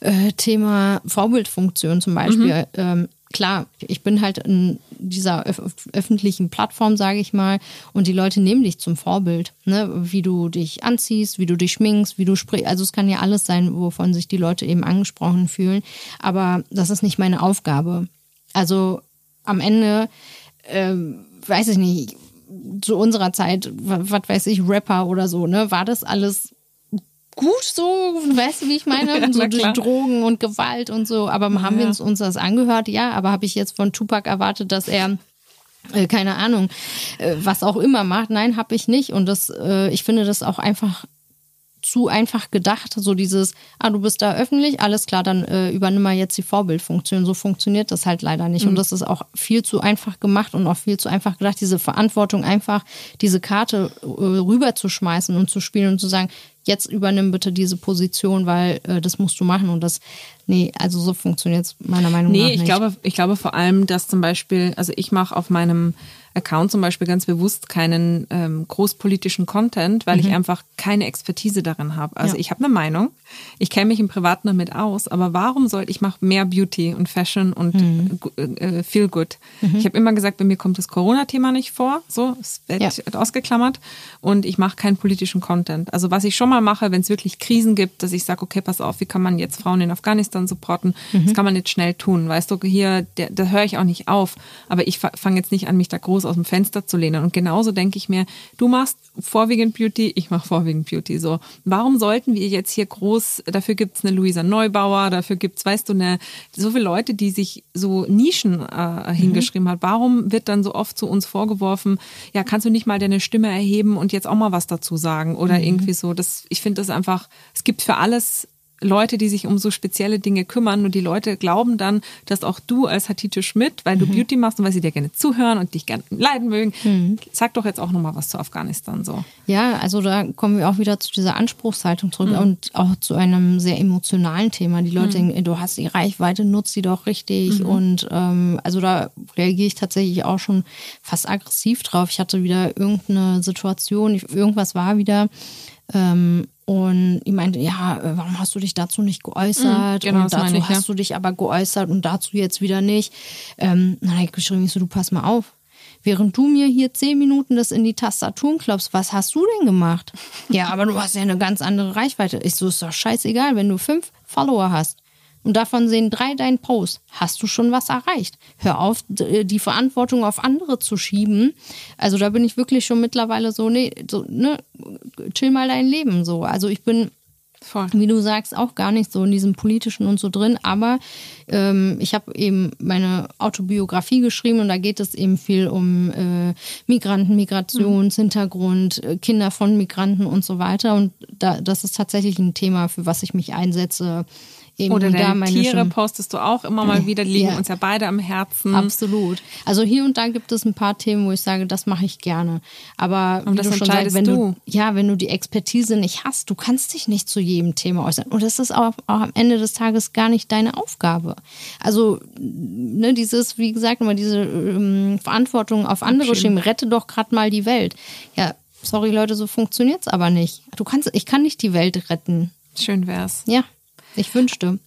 äh, Thema Vorbildfunktion zum Beispiel. Mhm. Ähm, klar, ich bin halt in dieser öf öffentlichen Plattform, sage ich mal, und die Leute nehmen dich zum Vorbild, ne? wie du dich anziehst, wie du dich schminkst, wie du sprichst. Also es kann ja alles sein, wovon sich die Leute eben angesprochen fühlen. Aber das ist nicht meine Aufgabe. Also am Ende, äh, weiß ich nicht, zu unserer Zeit, was weiß ich, Rapper oder so, ne, war das alles gut so, weißt du, wie ich meine? Ja, so durch Drogen und Gewalt und so. Aber ja, haben wir uns, uns das angehört? Ja, aber habe ich jetzt von Tupac erwartet, dass er äh, keine Ahnung, äh, was auch immer macht. Nein, habe ich nicht. Und das, äh, ich finde das auch einfach zu einfach gedacht. So dieses, ah, du bist da öffentlich, alles klar, dann äh, übernimm mal jetzt die Vorbildfunktion. So funktioniert das halt leider nicht. Mhm. Und das ist auch viel zu einfach gemacht und auch viel zu einfach gedacht, diese Verantwortung einfach, diese Karte äh, rüberzuschmeißen und zu spielen und zu sagen, jetzt übernimm bitte diese Position, weil äh, das musst du machen. Und das, nee, also so funktioniert es meiner Meinung nee, nach nicht. Nee, ich glaube, ich glaube vor allem, dass zum Beispiel, also ich mache auf meinem Account zum Beispiel ganz bewusst keinen ähm, großpolitischen Content, weil mhm. ich einfach keine Expertise darin habe. Also ja. ich habe eine Meinung, ich kenne mich im Privaten damit aus, aber warum sollte ich mache mehr Beauty und Fashion und mhm. äh, Feel Good. Mhm. Ich habe immer gesagt, bei mir kommt das Corona-Thema nicht vor, so es wird ja. ausgeklammert und ich mache keinen politischen Content. Also was ich schon mal mache, wenn es wirklich Krisen gibt, dass ich sage, okay, pass auf, wie kann man jetzt Frauen in Afghanistan supporten? Mhm. Das kann man jetzt schnell tun, weißt du, hier, da höre ich auch nicht auf, aber ich fange jetzt nicht an, mich da groß aus dem Fenster zu lehnen. Und genauso denke ich mir, du machst vorwiegend Beauty, ich mache vorwiegend Beauty. So, warum sollten wir jetzt hier groß, dafür gibt es eine Luisa Neubauer, dafür gibt es, weißt du, eine, so viele Leute, die sich so Nischen äh, hingeschrieben mhm. hat. Warum wird dann so oft zu uns vorgeworfen, ja, kannst du nicht mal deine Stimme erheben und jetzt auch mal was dazu sagen oder mhm. irgendwie so. Das, ich finde das einfach, es gibt für alles Leute, die sich um so spezielle Dinge kümmern und die Leute glauben dann, dass auch du als Hatite Schmidt, weil du mhm. Beauty machst und weil sie dir gerne zuhören und dich gerne leiden mögen, mhm. sag doch jetzt auch nochmal was zu Afghanistan so. Ja, also da kommen wir auch wieder zu dieser Anspruchshaltung zurück mhm. und auch zu einem sehr emotionalen Thema. Die Leute mhm. denken, du hast die Reichweite, nutzt sie doch richtig mhm. und ähm, also da reagiere ich tatsächlich auch schon fast aggressiv drauf. Ich hatte wieder irgendeine Situation, irgendwas war wieder ähm, und ich meinte, ja, äh, warum hast du dich dazu nicht geäußert? Mhm, genau, und dazu ich, hast ja. du dich aber geäußert und dazu jetzt wieder nicht. Ähm, dann habe ich geschrieben, ich so, du pass mal auf. Während du mir hier zehn Minuten das in die Tastatur klopfst, was hast du denn gemacht? ja, aber du hast ja eine ganz andere Reichweite. Ich so, ist doch scheißegal, wenn du fünf Follower hast und davon sehen drei deinen Post, hast du schon was erreicht. Hör auf, äh, die Verantwortung auf andere zu schieben. Also da bin ich wirklich schon mittlerweile so, nee, so, ne, chill mal dein Leben so. Also ich bin Voll. Wie du sagst, auch gar nicht so in diesem politischen und so drin. Aber ähm, ich habe eben meine Autobiografie geschrieben und da geht es eben viel um äh, Migranten, Migrationshintergrund, mhm. Kinder von Migranten und so weiter. Und da, das ist tatsächlich ein Thema, für was ich mich einsetze Eben Oder deine Tiere postest du auch immer mal wieder, die liegen ja. uns ja beide am Herzen. Absolut. Also hier und da gibt es ein paar Themen, wo ich sage, das mache ich gerne. Aber und wie das du schon sagst, wenn du. du. ja, wenn du die Expertise nicht hast, du kannst dich nicht zu jedem Thema äußern. Und das ist auch, auch am Ende des Tages gar nicht deine Aufgabe. Also ne, dieses, wie gesagt, immer diese ähm, Verantwortung auf andere schieben. Rette doch gerade mal die Welt. Ja, sorry Leute, so funktioniert's aber nicht. Du kannst, ich kann nicht die Welt retten. Schön wär's. Ja. Ich wünschte.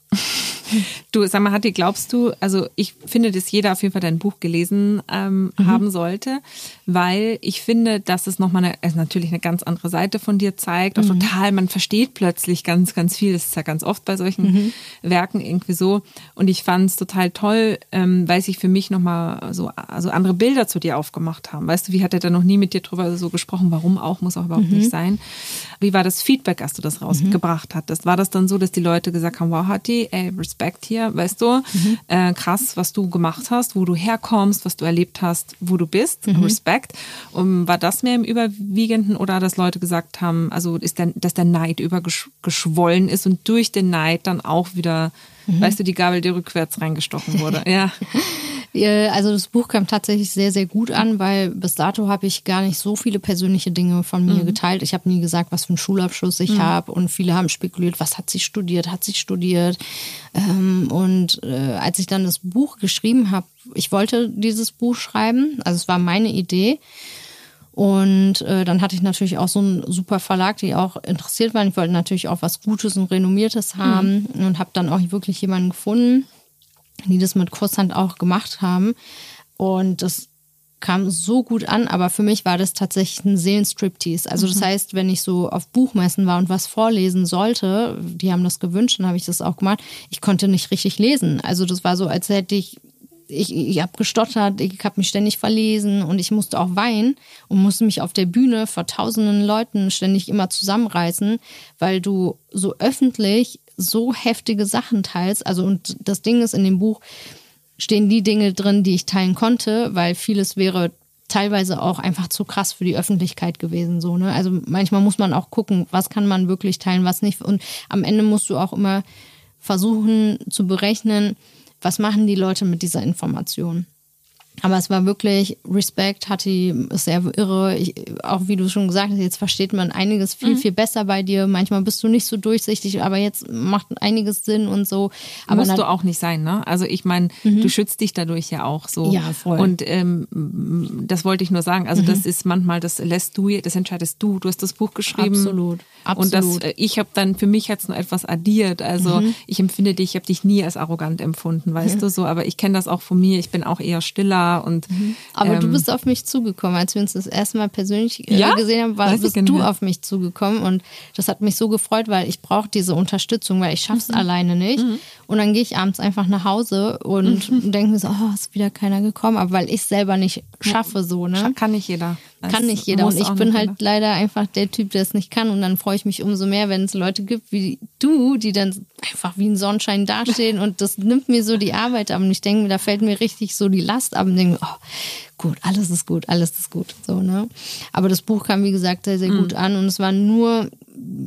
Du, sag mal, Hatti, glaubst du, also ich finde, dass jeder auf jeden Fall dein Buch gelesen ähm, mhm. haben sollte, weil ich finde, dass es nochmal eine, also natürlich eine ganz andere Seite von dir zeigt. Auch mhm. total, man versteht plötzlich ganz, ganz viel. Das ist ja ganz oft bei solchen mhm. Werken irgendwie so. Und ich fand es total toll, ähm, weil sich für mich nochmal so also andere Bilder zu dir aufgemacht haben. Weißt du, wie hat er da noch nie mit dir drüber so gesprochen? Warum auch, muss auch überhaupt nicht mhm. sein. Wie war das Feedback, als du das rausgebracht hattest? War das dann so, dass die Leute gesagt haben, wow, Hatti, ey, Respekt hier, weißt du, mhm. äh, krass, was du gemacht hast, wo du herkommst, was du erlebt hast, wo du bist, mhm. Respekt. Und war das mehr im Überwiegenden oder dass Leute gesagt haben, also ist der, dass der Neid übergeschwollen ist und durch den Neid dann auch wieder, mhm. weißt du, die Gabel, die rückwärts reingestochen wurde? ja. Also das Buch kam tatsächlich sehr, sehr gut an, weil bis dato habe ich gar nicht so viele persönliche Dinge von mir mhm. geteilt. Ich habe nie gesagt, was für einen Schulabschluss ich mhm. habe und viele haben spekuliert, was hat sie studiert, hat sie studiert. Ähm, und äh, als ich dann das Buch geschrieben habe, ich wollte dieses Buch schreiben, also es war meine Idee. Und äh, dann hatte ich natürlich auch so einen super Verlag, die auch interessiert waren. Ich wollte natürlich auch was Gutes und Renommiertes haben mhm. und habe dann auch wirklich jemanden gefunden, die das mit Kurshand auch gemacht haben. Und das kam so gut an, aber für mich war das tatsächlich ein Seelenstriptease. Also das mhm. heißt, wenn ich so auf Buchmessen war und was vorlesen sollte, die haben das gewünscht, dann habe ich das auch gemacht. Ich konnte nicht richtig lesen. Also das war so, als hätte ich ich, ich habe gestottert, ich habe mich ständig verlesen und ich musste auch weinen und musste mich auf der Bühne vor tausenden Leuten ständig immer zusammenreißen, weil du so öffentlich so heftige Sachen teilst. Also, und das Ding ist, in dem Buch stehen die Dinge drin, die ich teilen konnte, weil vieles wäre teilweise auch einfach zu krass für die Öffentlichkeit gewesen. So, ne? Also manchmal muss man auch gucken, was kann man wirklich teilen, was nicht. Und am Ende musst du auch immer versuchen zu berechnen, was machen die Leute mit dieser Information. Aber es war wirklich Respekt, hat die, ist sehr irre. Ich, auch wie du schon gesagt hast, jetzt versteht man einiges viel, mhm. viel besser bei dir. Manchmal bist du nicht so durchsichtig, aber jetzt macht einiges Sinn und so. Aber Musst du auch nicht sein, ne? Also ich meine, mhm. du schützt dich dadurch ja auch so. Ja, voll. Und ähm, das wollte ich nur sagen. Also mhm. das ist manchmal, das lässt du, das entscheidest du. Du hast das Buch geschrieben. Absolut. Absolut. Und das, äh, ich habe dann für mich jetzt noch etwas addiert. Also mhm. ich empfinde dich, ich habe dich nie als arrogant empfunden, weißt du so. Aber ich kenne das auch von mir. Ich bin auch eher stiller und. Mhm. Aber ähm, du bist auf mich zugekommen, als wir uns das erste Mal persönlich äh, ja? gesehen haben, war, bist du auf mich zugekommen und das hat mich so gefreut, weil ich brauche diese Unterstützung, weil ich schaff's mhm. alleine nicht. Mhm. Und dann gehe ich abends einfach nach Hause und mhm. denke mir so, oh, ist wieder keiner gekommen, aber weil ich selber nicht schaffe so, ne? Kann nicht jeder. Das kann nicht jeder. Und ich bin halt jeder. leider einfach der Typ, der es nicht kann. Und dann freue ich mich umso mehr, wenn es Leute gibt wie du, die dann einfach wie ein Sonnenschein dastehen. und das nimmt mir so die Arbeit ab. Und ich denke mir, da fällt mir richtig so die Last ab und denke mir, oh, gut, alles ist gut, alles ist gut. So, ne? Aber das Buch kam, wie gesagt, sehr, sehr mhm. gut an. Und es war nur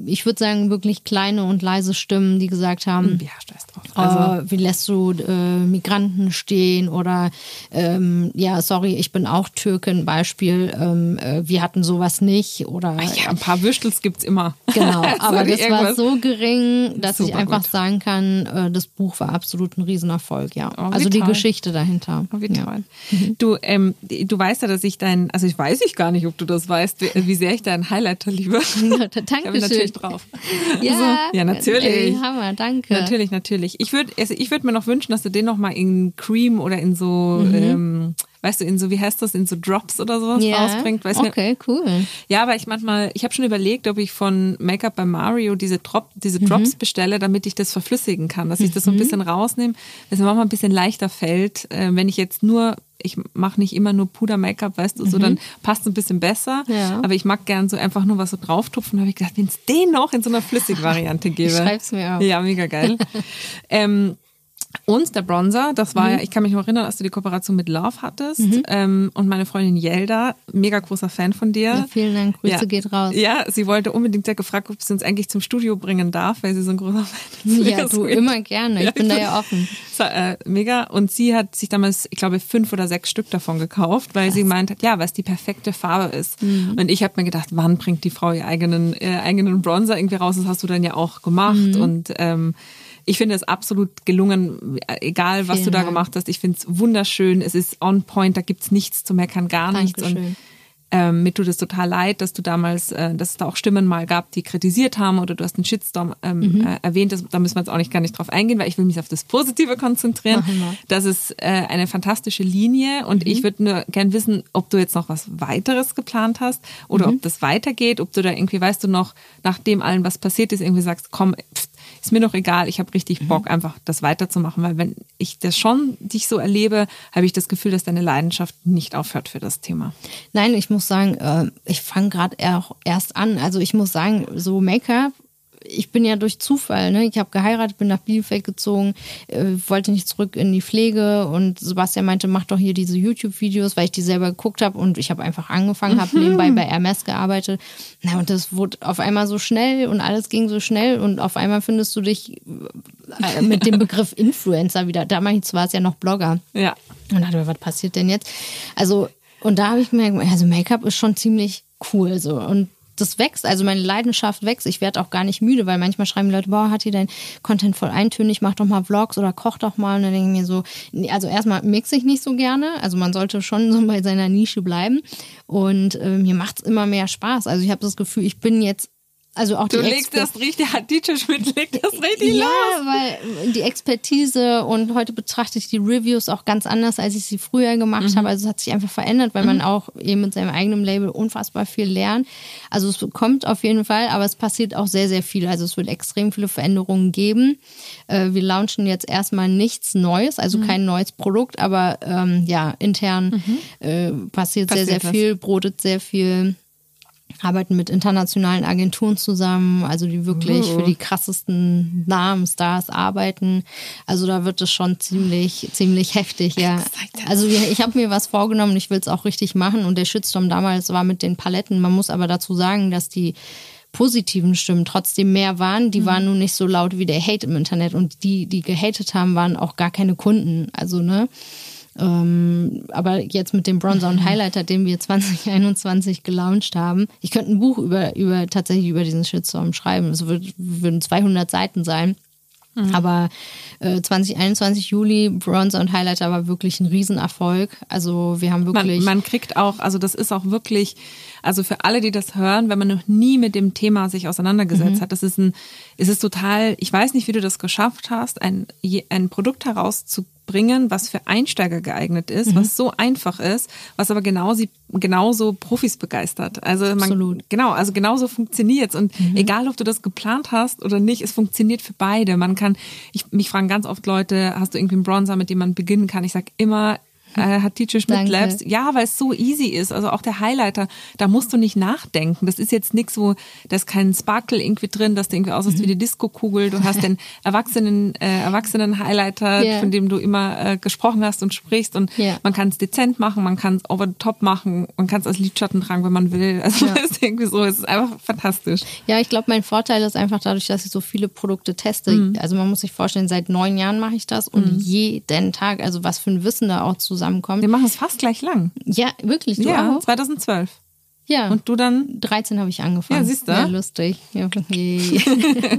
ich würde sagen, wirklich kleine und leise Stimmen, die gesagt haben, ja, drauf. Also, äh, wie lässt du äh, Migranten stehen oder ähm, ja, sorry, ich bin auch Türkin, Beispiel, ähm, äh, wir hatten sowas nicht oder ja, ein paar Würstels gibt es immer. Genau, aber das war so gering, dass ich einfach gut. sagen kann, äh, das Buch war absolut ein Riesenerfolg, ja. Oh, also die Geschichte dahinter. Oh, wie toll. Mhm. Du, ähm, du weißt ja, dass ich dein, also ich weiß ich gar nicht, ob du das weißt, wie, wie sehr ich deinen Highlighter liebe. Ja, danke natürlich drauf. ja, also, ja, natürlich. Ey, Hammer, danke. Natürlich, natürlich. Ich würde also ich würd mir noch wünschen, dass du den noch mal in Cream oder in so, mhm. ähm, weißt du, in so, wie heißt das, in so Drops oder sowas ja. rausbringt. Weißt okay, cool. Ja, weil ich manchmal, ich habe schon überlegt, ob ich von Make-up bei Mario diese, Drop, diese mhm. Drops bestelle, damit ich das verflüssigen kann, dass ich das so ein mhm. bisschen rausnehme, dass mir manchmal ein bisschen leichter fällt, äh, wenn ich jetzt nur ich mache nicht immer nur Puder-Make-up, weißt du, so mhm. dann passt es ein bisschen besser. Ja. Aber ich mag gern so einfach nur was so drauftupfen. Da habe ich gedacht, wenn es den noch in so einer Flüssigvariante gäbe. Ich schreib's mir auch. Ja, mega geil. ähm, und der Bronzer, das war mhm. ja, ich kann mich noch erinnern, als du die Kooperation mit Love hattest. Mhm. Ähm, und meine Freundin Yelda, mega großer Fan von dir. Ja, vielen Dank, Grüße ja. geht raus. Ja, sie wollte unbedingt, ja gefragt, ob sie uns eigentlich zum Studio bringen darf, weil sie so ein großer Fan ist. Ja, du immer gerne, ich ja, bin da ja offen. War, äh, mega. Und sie hat sich damals, ich glaube, fünf oder sechs Stück davon gekauft, weil Was? sie meint hat, ja, weil es die perfekte Farbe ist. Mhm. Und ich habe mir gedacht, wann bringt die Frau ihr eigenen, äh, eigenen Bronzer irgendwie raus? Das hast du dann ja auch gemacht. Mhm. Und ähm, ich finde es absolut gelungen, egal was Vielen du da Dank. gemacht hast. Ich finde es wunderschön. Es ist on point, da gibt's nichts zu meckern, gar nichts. Dankeschön. Und ähm, mir tut es total leid, dass du damals, äh, dass es da auch Stimmen mal gab, die kritisiert haben oder du hast einen Shitstorm ähm, mhm. äh, erwähnt. Das, da müssen wir jetzt auch nicht gar nicht drauf eingehen, weil ich will mich auf das Positive konzentrieren. Das ist äh, eine fantastische Linie und mhm. ich würde nur gern wissen, ob du jetzt noch was weiteres geplant hast oder mhm. ob das weitergeht, ob du da irgendwie, weißt du noch, nach dem allen, was passiert ist, irgendwie sagst, komm, pff, ist mir doch egal, ich habe richtig mhm. Bock, einfach das weiterzumachen, weil wenn ich das schon dich so erlebe, habe ich das Gefühl, dass deine Leidenschaft nicht aufhört für das Thema. Nein, ich muss sagen, äh, ich fange gerade erst an. Also ich muss sagen, so Make-up ich bin ja durch Zufall, ne? Ich habe geheiratet, bin nach Bielefeld gezogen, äh, wollte nicht zurück in die Pflege und Sebastian meinte, mach doch hier diese YouTube-Videos, weil ich die selber geguckt habe und ich habe einfach angefangen, habe mhm. nebenbei bei Hermes gearbeitet. Na, und das wurde auf einmal so schnell und alles ging so schnell und auf einmal findest du dich äh, mit dem Begriff Influencer wieder. Damals war es ja noch Blogger. Ja. Und dachte, was passiert denn jetzt? Also, und da habe ich gemerkt, also Make-up ist schon ziemlich cool so. Und das wächst, also meine Leidenschaft wächst. Ich werde auch gar nicht müde, weil manchmal schreiben Leute, boah, hat hier dein Content voll eintönig, mach doch mal Vlogs oder koch doch mal. Und dann denke ich mir so, also erstmal mixe ich nicht so gerne. Also man sollte schon so bei seiner Nische bleiben. Und äh, mir macht es immer mehr Spaß. Also ich habe das Gefühl, ich bin jetzt also auch du die legst das richtig, Dieter Schmidt legt das richtig ja, los. Ja, weil die Expertise und heute betrachte ich die Reviews auch ganz anders, als ich sie früher gemacht mhm. habe. Also es hat sich einfach verändert, weil mhm. man auch eben mit seinem eigenen Label unfassbar viel lernt. Also es kommt auf jeden Fall, aber es passiert auch sehr, sehr viel. Also es wird extrem viele Veränderungen geben. Äh, wir launchen jetzt erstmal nichts Neues, also mhm. kein neues Produkt, aber ähm, ja, intern mhm. äh, passiert, passiert sehr, sehr was. viel, brotet sehr viel arbeiten mit internationalen Agenturen zusammen, also die wirklich für die krassesten Namen, Stars arbeiten. Also da wird es schon ziemlich, ziemlich heftig, ja. Also ich habe mir was vorgenommen, ich will es auch richtig machen und der Shitstorm damals war mit den Paletten. Man muss aber dazu sagen, dass die positiven Stimmen trotzdem mehr waren. Die mhm. waren nun nicht so laut wie der Hate im Internet und die, die gehatet haben, waren auch gar keine Kunden. Also, ne? Ähm, aber jetzt mit dem Bronzer und Highlighter, den wir 2021 gelauncht haben, ich könnte ein Buch über, über tatsächlich über diesen Shitstorm schreiben. Es würden 200 Seiten sein. Mhm. Aber äh, 2021 Juli, Bronzer und Highlighter war wirklich ein Riesenerfolg. Also wir haben wirklich. Man, man kriegt auch, also das ist auch wirklich, also für alle, die das hören, wenn man noch nie mit dem Thema sich auseinandergesetzt mhm. hat, das ist ein, ist es total, ich weiß nicht, wie du das geschafft hast, ein, ein Produkt herauszubringen, was für Einsteiger geeignet ist, mhm. was so einfach ist, was aber genauso, genauso Profis begeistert. Also man, Absolut. genau, also genauso funktioniert's und mhm. egal, ob du das geplant hast oder nicht, es funktioniert für beide. Man kann, ich, mich fragen ganz oft Leute, hast du irgendwie einen Bronzer, mit dem man beginnen kann? Ich sag immer, äh, hat Teacher Schmidt Labs. Ja, weil es so easy ist. Also auch der Highlighter, da musst du nicht nachdenken. Das ist jetzt nichts, wo da ist kein Sparkle irgendwie drin, dass du irgendwie aussiehst mhm. wie die Disco-Kugel. Du hast den Erwachsenen, äh, Erwachsenen-Highlighter, yeah. von dem du immer äh, gesprochen hast und sprichst. Und yeah. man kann es dezent machen, man kann es over the top machen, man kann es als Lidschatten tragen, wenn man will. Also ja. ist irgendwie so, es ist einfach fantastisch. Ja, ich glaube, mein Vorteil ist einfach dadurch, dass ich so viele Produkte teste. Mhm. Also man muss sich vorstellen, seit neun Jahren mache ich das und mhm. jeden Tag, also was für ein Wissen da auch zusammen zusammenkommt. Wir machen es fast gleich lang. Ja, wirklich. Du ja, auch? 2012. Ja. Und du dann? 13 habe ich angefangen. Ja, siehst du? Ja, lustig. Ja,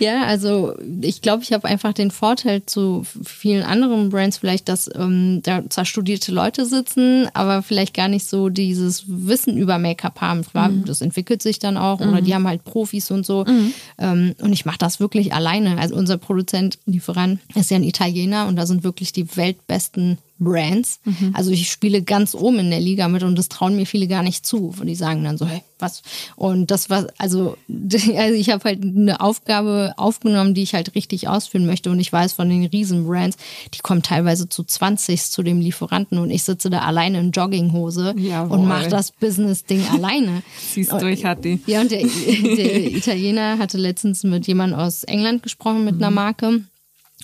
ja also ich glaube, ich habe einfach den Vorteil zu vielen anderen Brands vielleicht, dass ähm, da zwar studierte Leute sitzen, aber vielleicht gar nicht so dieses Wissen über Make-up haben. Mhm. Das entwickelt sich dann auch mhm. oder die haben halt Profis und so. Mhm. Ähm, und ich mache das wirklich alleine. Also unser Produzent, Lieferant, ist ja ein Italiener und da sind wirklich die weltbesten Brands. Mhm. Also ich spiele ganz oben in der Liga mit und das trauen mir viele gar nicht zu. Und die sagen dann so, hey, was? Und das war, also, also ich habe halt eine Aufgabe aufgenommen, die ich halt richtig ausführen möchte. Und ich weiß von den Riesenbrands, die kommen teilweise zu 20 zu dem Lieferanten und ich sitze da alleine in Jogginghose Jawohl. und mache das Business-Ding alleine. Siehst du, ich hatte die. Ja, und der, der Italiener hatte letztens mit jemandem aus England gesprochen, mit mhm. einer Marke.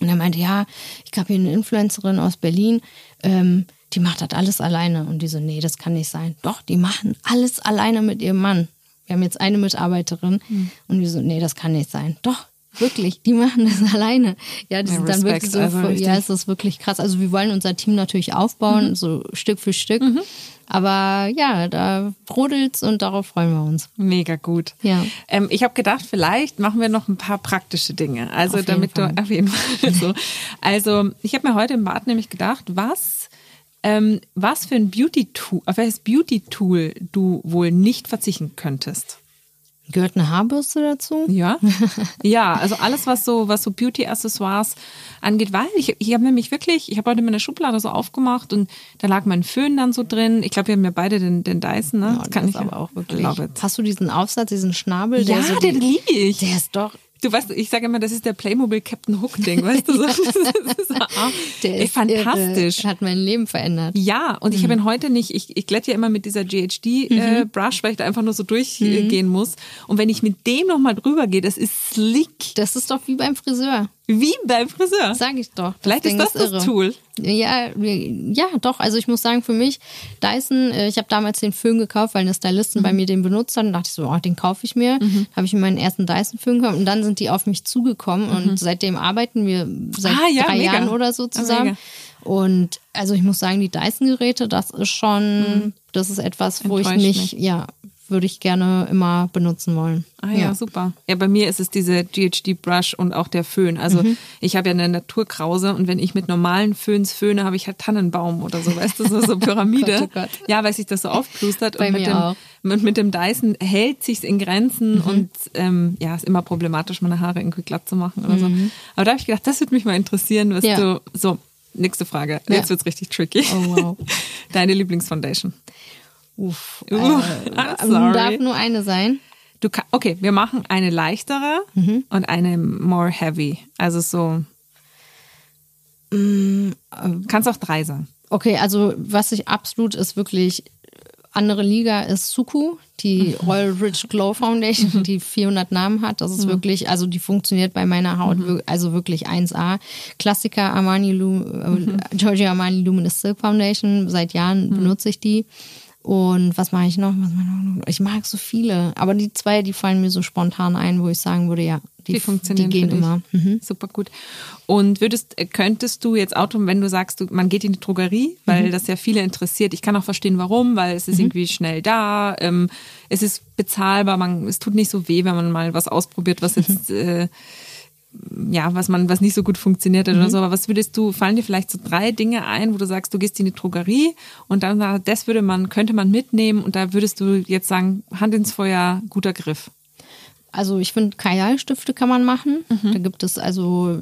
Und er meinte, ja, ich habe hier eine Influencerin aus Berlin, ähm, die macht das alles alleine. Und die so, nee, das kann nicht sein. Doch, die machen alles alleine mit ihrem Mann. Wir haben jetzt eine Mitarbeiterin mhm. und die so, nee, das kann nicht sein. Doch, wirklich, die machen das alleine. Ja, die ja, sind dann wirklich so, also ja, es ist wirklich krass. Also wir wollen unser Team natürlich aufbauen, mhm. so Stück für Stück. Mhm. Aber ja, da brodelt's und darauf freuen wir uns. Mega gut. Ja. Ähm, ich habe gedacht, vielleicht machen wir noch ein paar praktische Dinge. Also auf damit du auf jeden Fall so. Also ich habe mir heute im Bad nämlich gedacht, was ähm, was für ein Beauty-Tool, auf welches Beauty-Tool du wohl nicht verzichten könntest. Gehört eine Haarbürste dazu? Ja. Ja, also alles, was so, was so Beauty-Accessoires angeht, weil ich, ich habe nämlich wirklich, ich habe heute meine Schublade so aufgemacht und da lag mein Föhn dann so drin. Ich glaube, wir haben ja beide den, den Dyson, ne? Ja, das kann ich aber auch wirklich. Hast du diesen Aufsatz, diesen Schnabel? Ja, so den liebe ich. Der ist doch Du weißt, ich sage immer, das ist der Playmobil Captain Hook Ding, weißt du? So, das ist, der ist fantastisch. Irre. Hat mein Leben verändert. Ja, und ich habe mhm. ihn heute nicht, ich, ich glätte ja immer mit dieser GHD äh, mhm. Brush, weil ich da einfach nur so durchgehen mhm. muss. Und wenn ich mit dem nochmal drüber gehe, das ist slick. Das ist doch wie beim Friseur. Wie beim Friseur. Sag ich doch. Vielleicht ist das ist das Tool. Ja, ja, doch. Also ich muss sagen, für mich, Dyson, äh, ich habe damals den Föhn gekauft, weil eine Stylistin mhm. bei mir den benutzt hat. Und dachte ich so, oh, den kaufe ich mir. Mhm. Habe ich mir meinen ersten Dyson-Föhn gekauft. Und dann sind die auf mich zugekommen. Mhm. Und seitdem arbeiten wir seit ah, ja, drei mega. Jahren oder so zusammen. Ah, und also ich muss sagen, die Dyson-Geräte, das ist schon, mhm. das ist etwas, wo ich nicht, mich. ja, würde ich gerne immer benutzen wollen. Ah ja, ja, super. Ja, bei mir ist es diese GHD Brush und auch der Föhn. Also mhm. ich habe ja eine Naturkrause und wenn ich mit normalen Föhns föhne, habe ich halt Tannenbaum oder so, weißt du, so, so Pyramide. Gott, oh Gott. Ja, weil sich das so aufplustert bei und mit dem, auch. Und mit dem Dyson hält sich's in Grenzen mhm. und ähm, ja, ist immer problematisch, meine Haare irgendwie glatt zu machen oder mhm. so. Aber da habe ich gedacht, das würde mich mal interessieren, was ja. du so. Nächste Frage. Jetzt wird's richtig tricky. Oh wow. Deine Lieblingsfoundation. Uff. Äh, darf nur eine sein. Du kann, okay, wir machen eine leichtere mhm. und eine more heavy. Also so. Mm, äh, Kannst auch drei sein. Okay, also was ich absolut ist wirklich andere Liga ist Suku, die mhm. Royal Rich Glow Foundation, mhm. die 400 Namen hat. Das ist mhm. wirklich, also die funktioniert bei meiner Haut, mhm. also wirklich 1A. Klassiker Armani, Lu, äh, mhm. Giorgio Armani Luminous Silk Foundation, seit Jahren benutze ich die. Und was mache ich noch? Was mache ich, noch? ich mag so viele. Aber die zwei, die fallen mir so spontan ein, wo ich sagen würde, ja, die, die funktionieren. Die gehen immer. Mhm. Super gut. Und würdest, äh, könntest du jetzt Auto, wenn du sagst, du, man geht in die Drogerie, weil mhm. das ja viele interessiert. Ich kann auch verstehen, warum, weil es ist mhm. irgendwie schnell da, ähm, es ist bezahlbar, man, es tut nicht so weh, wenn man mal was ausprobiert, was jetzt, mhm. äh, ja, was man, was nicht so gut funktioniert hat oder mhm. so. Aber was würdest du, fallen dir vielleicht so drei Dinge ein, wo du sagst, du gehst in die Drogerie und dann, das würde man, könnte man mitnehmen und da würdest du jetzt sagen, Hand ins Feuer, guter Griff. Also ich finde, Kajalstifte kann man machen. Mhm. Da gibt es also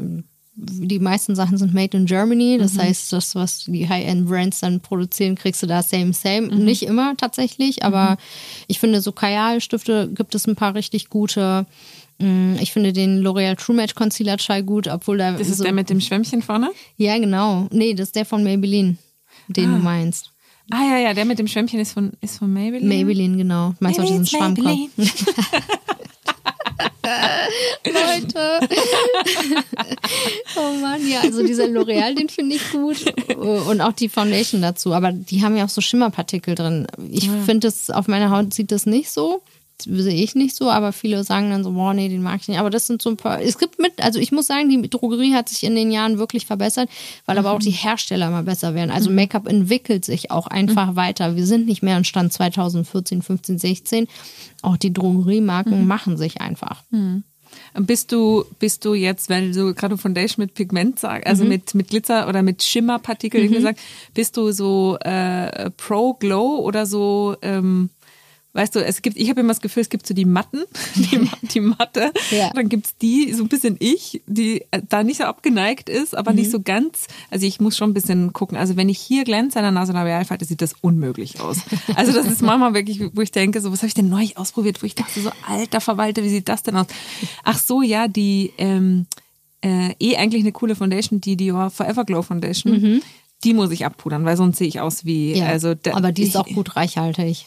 die meisten Sachen sind made in Germany. Das mhm. heißt, das, was die High-End-Brands dann produzieren, kriegst du da same, same. Mhm. Nicht immer tatsächlich, aber mhm. ich finde, so Kajalstifte gibt es ein paar richtig gute. Mm, ich finde den L'Oreal True Match Concealer Chai gut, obwohl da. Das ist so der mit dem Schwämmchen vorne? Ja, genau. Nee, das ist der von Maybelline, den ah. du meinst. Ah ja, ja, der mit dem Schwämmchen ist von, ist von Maybelline. Maybelline, genau. Meinst du diesen Schwammkopf? Leute. oh Mann, ja, also dieser L'Oreal, den finde ich gut. Und auch die Foundation dazu. Aber die haben ja auch so Schimmerpartikel drin. Ich ja. finde, auf meiner Haut sieht das nicht so sehe ich nicht so, aber viele sagen dann so, boah, nee, den mag ich nicht. Aber das sind so ein paar. Es gibt mit, also ich muss sagen, die Drogerie hat sich in den Jahren wirklich verbessert, weil mhm. aber auch die Hersteller immer besser werden. Also mhm. Make-up entwickelt sich auch einfach mhm. weiter. Wir sind nicht mehr im Stand 2014, 15, 16. Auch die Drogeriemarken mhm. machen sich einfach. Mhm. Bist du, bist du jetzt, wenn du gerade Foundation mit Pigment sagst, also mhm. mit, mit Glitzer oder mit Schimmerpartikel, mhm. gesagt, bist du so äh, Pro Glow oder so ähm, weißt du, es gibt, ich habe immer das Gefühl, es gibt so die Matten, die, die Matte, ja. dann gibt's die, so ein bisschen ich, die äh, da nicht so abgeneigt ist, aber mhm. nicht so ganz, also ich muss schon ein bisschen gucken, also wenn ich hier glänze an der Nase Labialfalte, sieht das unmöglich aus. Also das ist manchmal wirklich, wo ich denke, so was habe ich denn neu ausprobiert, wo ich dachte so, alter Verwalter, wie sieht das denn aus? Ach so, ja, die, ähm, äh, eh eigentlich eine coole Foundation, die Dior Forever Glow Foundation. Mhm. Die muss ich abpudern, weil sonst sehe ich aus wie. Ja, also da, aber die ist ich, auch gut reichhaltig.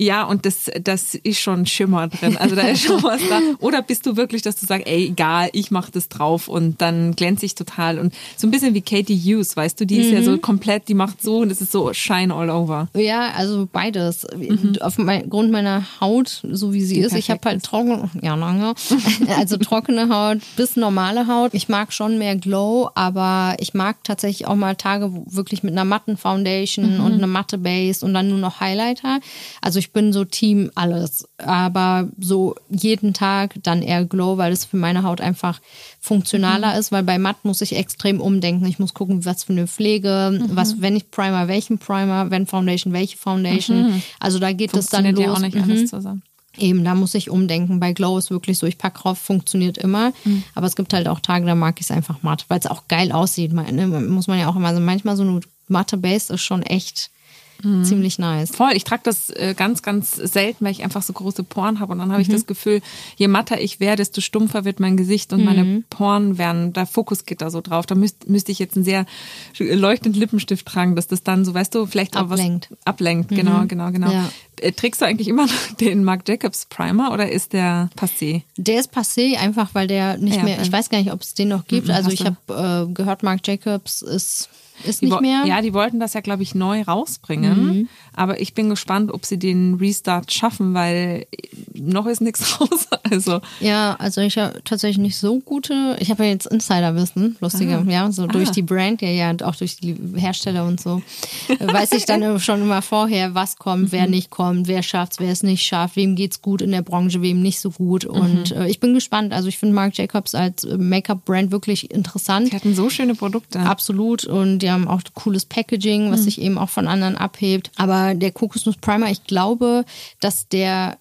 Ja, und das, das ist schon Schimmer drin. Also da ist schon was da. Oder bist du wirklich, dass du sagst, ey, egal, ich mach das drauf und dann glänze ich total. Und so ein bisschen wie Katie Hughes, weißt du, die ist ja so mhm. komplett, die macht so und es ist so Shine all over. Ja, also beides. Mhm. Aufgrund meiner Haut, so wie sie die ist, ich habe halt trockene, ja, lange, also trockene Haut bis normale Haut. Ich mag schon mehr Glow, aber ich mag tatsächlich auch mal Tage wirklich mit einer matten Foundation mhm. und einer matte Base und dann nur noch Highlighter. Also ich ich bin so Team alles, aber so jeden Tag dann eher Glow, weil es für meine Haut einfach funktionaler mhm. ist, weil bei matt muss ich extrem umdenken. Ich muss gucken, was für eine Pflege, mhm. was, wenn ich Primer, welchen Primer, wenn Foundation, welche Foundation. Mhm. Also da geht es dann los. Ja auch nicht alles mhm. zusammen. Eben, da muss ich umdenken. Bei Glow ist wirklich so, ich packe drauf, funktioniert immer. Mhm. Aber es gibt halt auch Tage, da mag ich es einfach matt, weil es auch geil aussieht. Ne? Muss man ja auch immer, also manchmal so eine matte Base ist schon echt Mhm. Ziemlich nice. Voll. Ich trage das äh, ganz, ganz selten, weil ich einfach so große Poren habe. Und dann habe ich mhm. das Gefühl, je matter ich wäre, desto stumpfer wird mein Gesicht und mhm. meine Poren werden, der Fokus geht da so drauf. Da müsste müsst ich jetzt einen sehr leuchtenden Lippenstift tragen, dass das dann so, weißt du, vielleicht ablenkt. auch was ablenkt. Genau, mhm. genau, genau. Ja. Äh, trägst du eigentlich immer noch den Marc Jacobs Primer oder ist der passé? Der ist passé, einfach weil der nicht ja, mehr, ich weiß gar nicht, ob es den noch gibt. Mhm, also ich habe äh, gehört, Marc Jacobs ist ist nicht mehr? Ja, die wollten das ja, glaube ich, neu rausbringen. Mhm. Aber ich bin gespannt, ob sie den Restart schaffen, weil noch ist nichts raus. Also. Ja, also ich habe tatsächlich nicht so gute. Ich habe ja jetzt Insiderwissen, lustige, ah. ja, so ah. durch die Brand, ja, ja, und auch durch die Hersteller und so. weiß ich dann schon immer vorher, was kommt, mhm. wer nicht kommt, wer schafft wer es nicht schafft, wem geht's gut in der Branche, wem nicht so gut. Und mhm. äh, ich bin gespannt. Also ich finde Marc Jacobs als Make-up-Brand wirklich interessant. Die hatten so schöne Produkte. Absolut. Und die haben auch cooles Packaging, was mhm. sich eben auch von anderen abhebt. Aber der Kokosnuss Primer, ich glaube, dass der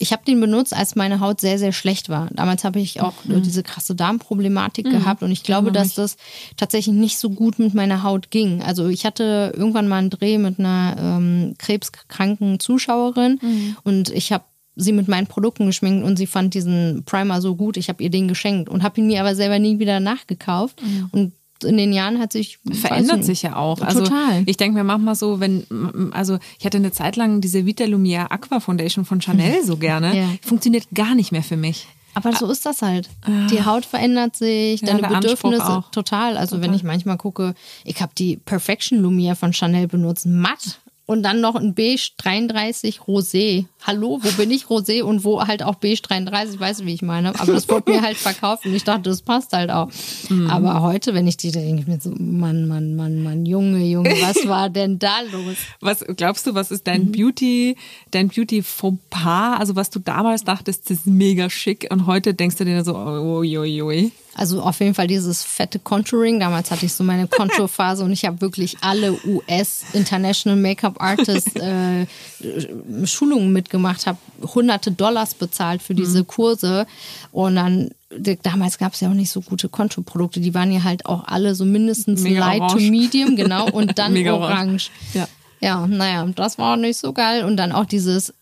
ich habe den benutzt, als meine Haut sehr, sehr schlecht war. Damals habe ich auch mhm. diese krasse Darmproblematik mhm. gehabt und ich glaube, dass das tatsächlich nicht so gut mit meiner Haut ging. Also ich hatte irgendwann mal einen Dreh mit einer ähm, krebskranken Zuschauerin mhm. und ich habe sie mit meinen Produkten geschminkt und sie fand diesen Primer so gut, ich habe ihr den geschenkt und habe ihn mir aber selber nie wieder nachgekauft. Mhm. Und in den Jahren hat sich verändert sich ja auch. Also total. Ich denke mir manchmal so, wenn also ich hatte eine Zeit lang diese Vita Lumiere Aqua Foundation von Chanel so gerne, ja. funktioniert gar nicht mehr für mich. Aber so ist das halt. Die Haut verändert sich, deine ja, Bedürfnisse total. Also total. wenn ich manchmal gucke, ich habe die Perfection Lumiere von Chanel benutzt, matt und dann noch ein beige 33 Rosé. Hallo, wo bin ich Rosé und wo halt auch Beige 33, weißt du, wie ich meine. Aber das wurde mir halt verkauft und ich dachte, das passt halt auch. Mhm. Aber heute, wenn ich die denke, ich mir so, Mann, Mann, Mann, Mann, Junge, Junge, was war denn da los? Was glaubst du, was ist dein mhm. Beauty, dein Beauty Fauxpas? Also was du damals dachtest, das ist mega schick und heute denkst du dir so, oh, oi, oi, oi. Also auf jeden Fall dieses fette Contouring. Damals hatte ich so meine Contour-Phase und ich habe wirklich alle US International Make-up Artists äh, Schulungen mitgemacht, habe hunderte Dollars bezahlt für diese mhm. Kurse und dann damals gab es ja auch nicht so gute Contour-Produkte. Die waren ja halt auch alle so mindestens Mega light orange. to medium, genau, und dann orange. orange. Ja. ja, naja, das war auch nicht so geil. Und dann auch dieses,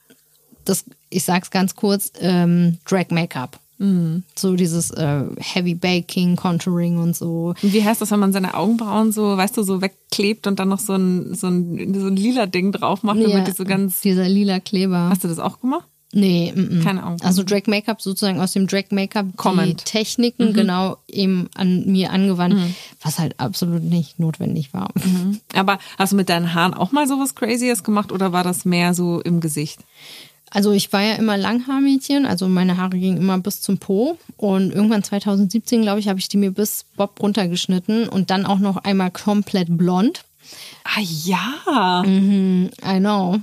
das, ich sag's ganz kurz, ähm, Drag Make-up. Mhm. So dieses äh, Heavy Baking, Contouring und so. Und wie heißt das, wenn man seine Augenbrauen so, weißt du, so wegklebt und dann noch so ein, so ein, so ein lila Ding drauf macht, ja, damit die so ganz. Dieser lila Kleber. Hast du das auch gemacht? Nee, m -m. keine Ahnung. Also Drag Make-up sozusagen aus dem Drag Make-up die Techniken mhm. genau eben an mir angewandt, mhm. was halt absolut nicht notwendig war. Mhm. Aber hast du mit deinen Haaren auch mal sowas Crazyes gemacht oder war das mehr so im Gesicht? Also ich war ja immer Langhaarmädchen, also meine Haare gingen immer bis zum Po und irgendwann 2017, glaube ich, habe ich die mir bis Bob runtergeschnitten und dann auch noch einmal komplett blond. Ah ja. Mhm, I know.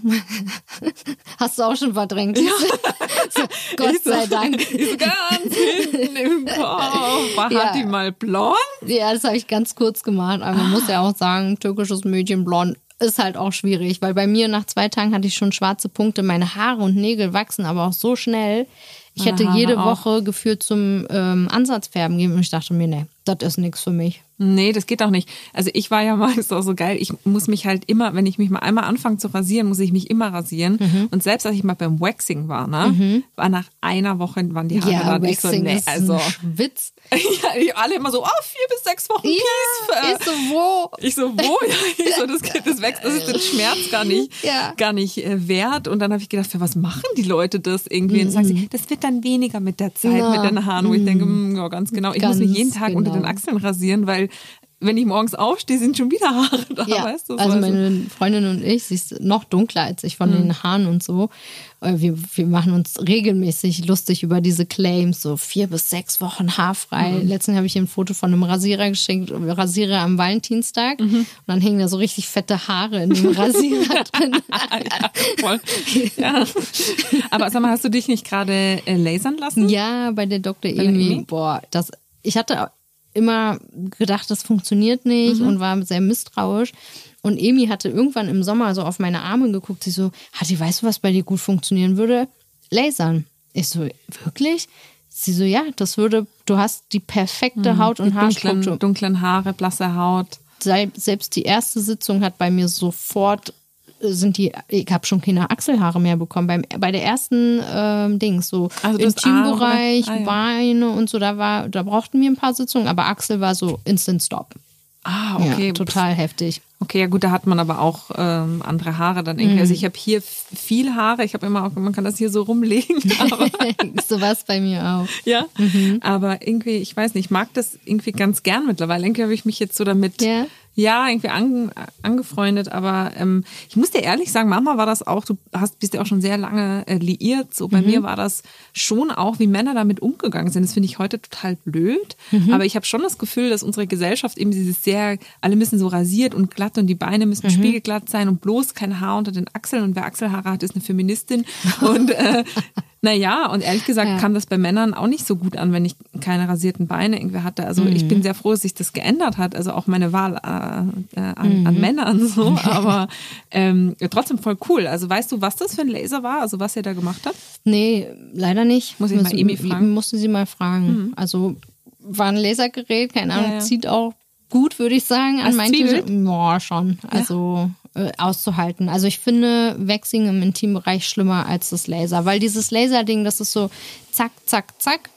Hast du auch schon verdrängt? Ja. Gott so, sei Dank. Ist ganz hinten im Kopf. War ja. Die mal blond? Ja, das habe ich ganz kurz gemacht. Aber man muss ja auch sagen, türkisches Mädchen blond ist halt auch schwierig, weil bei mir nach zwei Tagen hatte ich schon schwarze Punkte. Meine Haare und Nägel wachsen aber auch so schnell. Ich hätte jede Woche geführt zum ähm, Ansatzfärben gehen und ich dachte mir, nee, das ist nichts für mich. Nee, das geht auch nicht. Also ich war ja mal, ist auch so geil, ich muss mich halt immer, wenn ich mich mal einmal anfange zu rasieren, muss ich mich immer rasieren. Mhm. Und selbst als ich mal beim Waxing war, ne, mhm. war nach einer Woche waren die Haare ja, dann nicht so, nee, ist also. Witz. ja, alle immer so, oh, vier bis sechs Wochen ja, Peace. Ich so, wo? Ich so, wo? Ja, ich so, das, das wächst, das ist den Schmerz gar nicht, ja. gar nicht äh, wert. Und dann habe ich gedacht, für was machen die Leute das irgendwie? Und dann sagen sie, mhm. das wird dann weniger mit der Zeit, ja. mit den Haaren, wo ich denke, mh, mm, ja, ganz genau. Ich ganz muss mich jeden Tag genau. unter den Achseln rasieren, weil wenn ich morgens aufstehe, sind schon wieder Haare da, ja, weißt du? So. Also meine Freundin und ich, sie ist noch dunkler als ich von mhm. den Haaren und so. Äh, wir, wir machen uns regelmäßig lustig über diese Claims, so vier bis sechs Wochen haarfrei. Mhm. Letztens habe ich ihr ein Foto von einem Rasierer geschenkt, Rasierer am Valentinstag. Mhm. Und dann hängen da so richtig fette Haare in dem Rasierer drin. ja, voll. Ja. Aber sag mal, hast du dich nicht gerade äh, lasern lassen? Ja, bei der Dr. Emi. Boah, das, ich hatte immer gedacht, das funktioniert nicht mhm. und war sehr misstrauisch. Und Emi hatte irgendwann im Sommer so auf meine Arme geguckt, sie so, Hatti, weißt du, was bei dir gut funktionieren würde? Lasern. Ich so, wirklich? Sie so, ja, das würde, du hast die perfekte mhm. Haut und Haarstruktur. Dunklen, dunklen Haare, blasse Haut. Selbst die erste Sitzung hat bei mir sofort sind die, ich habe schon keine Achselhaare mehr bekommen. Beim, bei der ersten ähm, Dings, so also Intimbereich, ah, ja. Beine und so, da war, da brauchten wir ein paar Sitzungen, aber Achsel war so Instant Stop. Ah, okay. Ja, total heftig. Okay, ja gut, da hat man aber auch ähm, andere Haare dann irgendwie. Mhm. Also ich habe hier viel Haare, ich habe immer auch, man kann das hier so rumlegen. So was bei mir auch. Ja, mhm. aber irgendwie, ich weiß nicht, ich mag das irgendwie ganz gern mittlerweile. Irgendwie habe ich mich jetzt so damit ja ja, irgendwie an, angefreundet, aber ähm, ich muss dir ehrlich sagen, Mama war das auch, du hast, bist ja auch schon sehr lange äh, liiert. So bei mhm. mir war das schon auch, wie Männer damit umgegangen sind. Das finde ich heute total blöd. Mhm. Aber ich habe schon das Gefühl, dass unsere Gesellschaft eben dieses sehr, alle müssen so rasiert und glatt und die Beine müssen mhm. spiegelglatt sein und bloß kein Haar unter den Achseln. Und wer Achselhaare hat, ist eine Feministin. Und äh, naja, und ehrlich gesagt ja. kam das bei Männern auch nicht so gut an, wenn ich keine rasierten Beine irgendwie hatte. Also mhm. ich bin sehr froh, dass sich das geändert hat. Also auch meine Wahl äh, äh, an, mhm. an, Männern so. Aber ähm, trotzdem voll cool. Also weißt du, was das für ein Laser war? Also was ihr da gemacht habt? Nee, leider nicht. Muss ich mal Emi fragen? Musste sie mal fragen. Mhm. Also war ein Lasergerät, keine Ahnung, ja, ja. zieht auch gut, würde ich sagen, an manchen. Boah, schon. Also äh, auszuhalten. Also ich finde Waxing im Intimbereich schlimmer als das Laser, weil dieses Laserding, das ist so zack, zack, zack.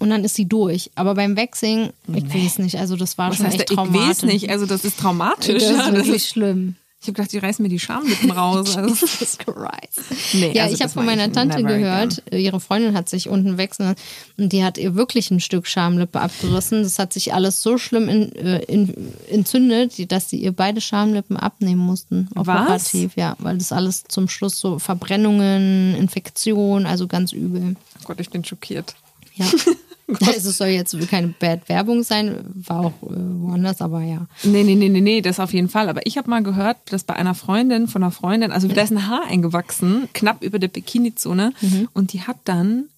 Und dann ist sie durch. Aber beim Waxing, ich nee. weiß nicht, also das war Was schon heißt echt traumatisch. Ich weiß nicht, also das ist traumatisch. Das ist wirklich schlimm. Ich habe gedacht, die reißen mir die Schamlippen raus. Also. Jesus Christ. Nee, ja, also ich habe von meiner Tante gehört, again. ihre Freundin hat sich unten wechseln und die hat ihr wirklich ein Stück Schamlippe abgerissen. Das hat sich alles so schlimm in, äh, in, entzündet, dass sie ihr beide Schamlippen abnehmen mussten. Operativ, Was? ja, weil das alles zum Schluss so Verbrennungen, Infektionen, also ganz übel. Oh Gott, ich bin schockiert. Ja. Also es soll jetzt keine Bad Werbung sein, war auch äh, woanders, aber ja. Nee, nee, nee, nee, nee, das auf jeden Fall. Aber ich habe mal gehört, dass bei einer Freundin von einer Freundin, also da ist ein Haar eingewachsen, knapp über der Bikini-Zone mhm. und die hat dann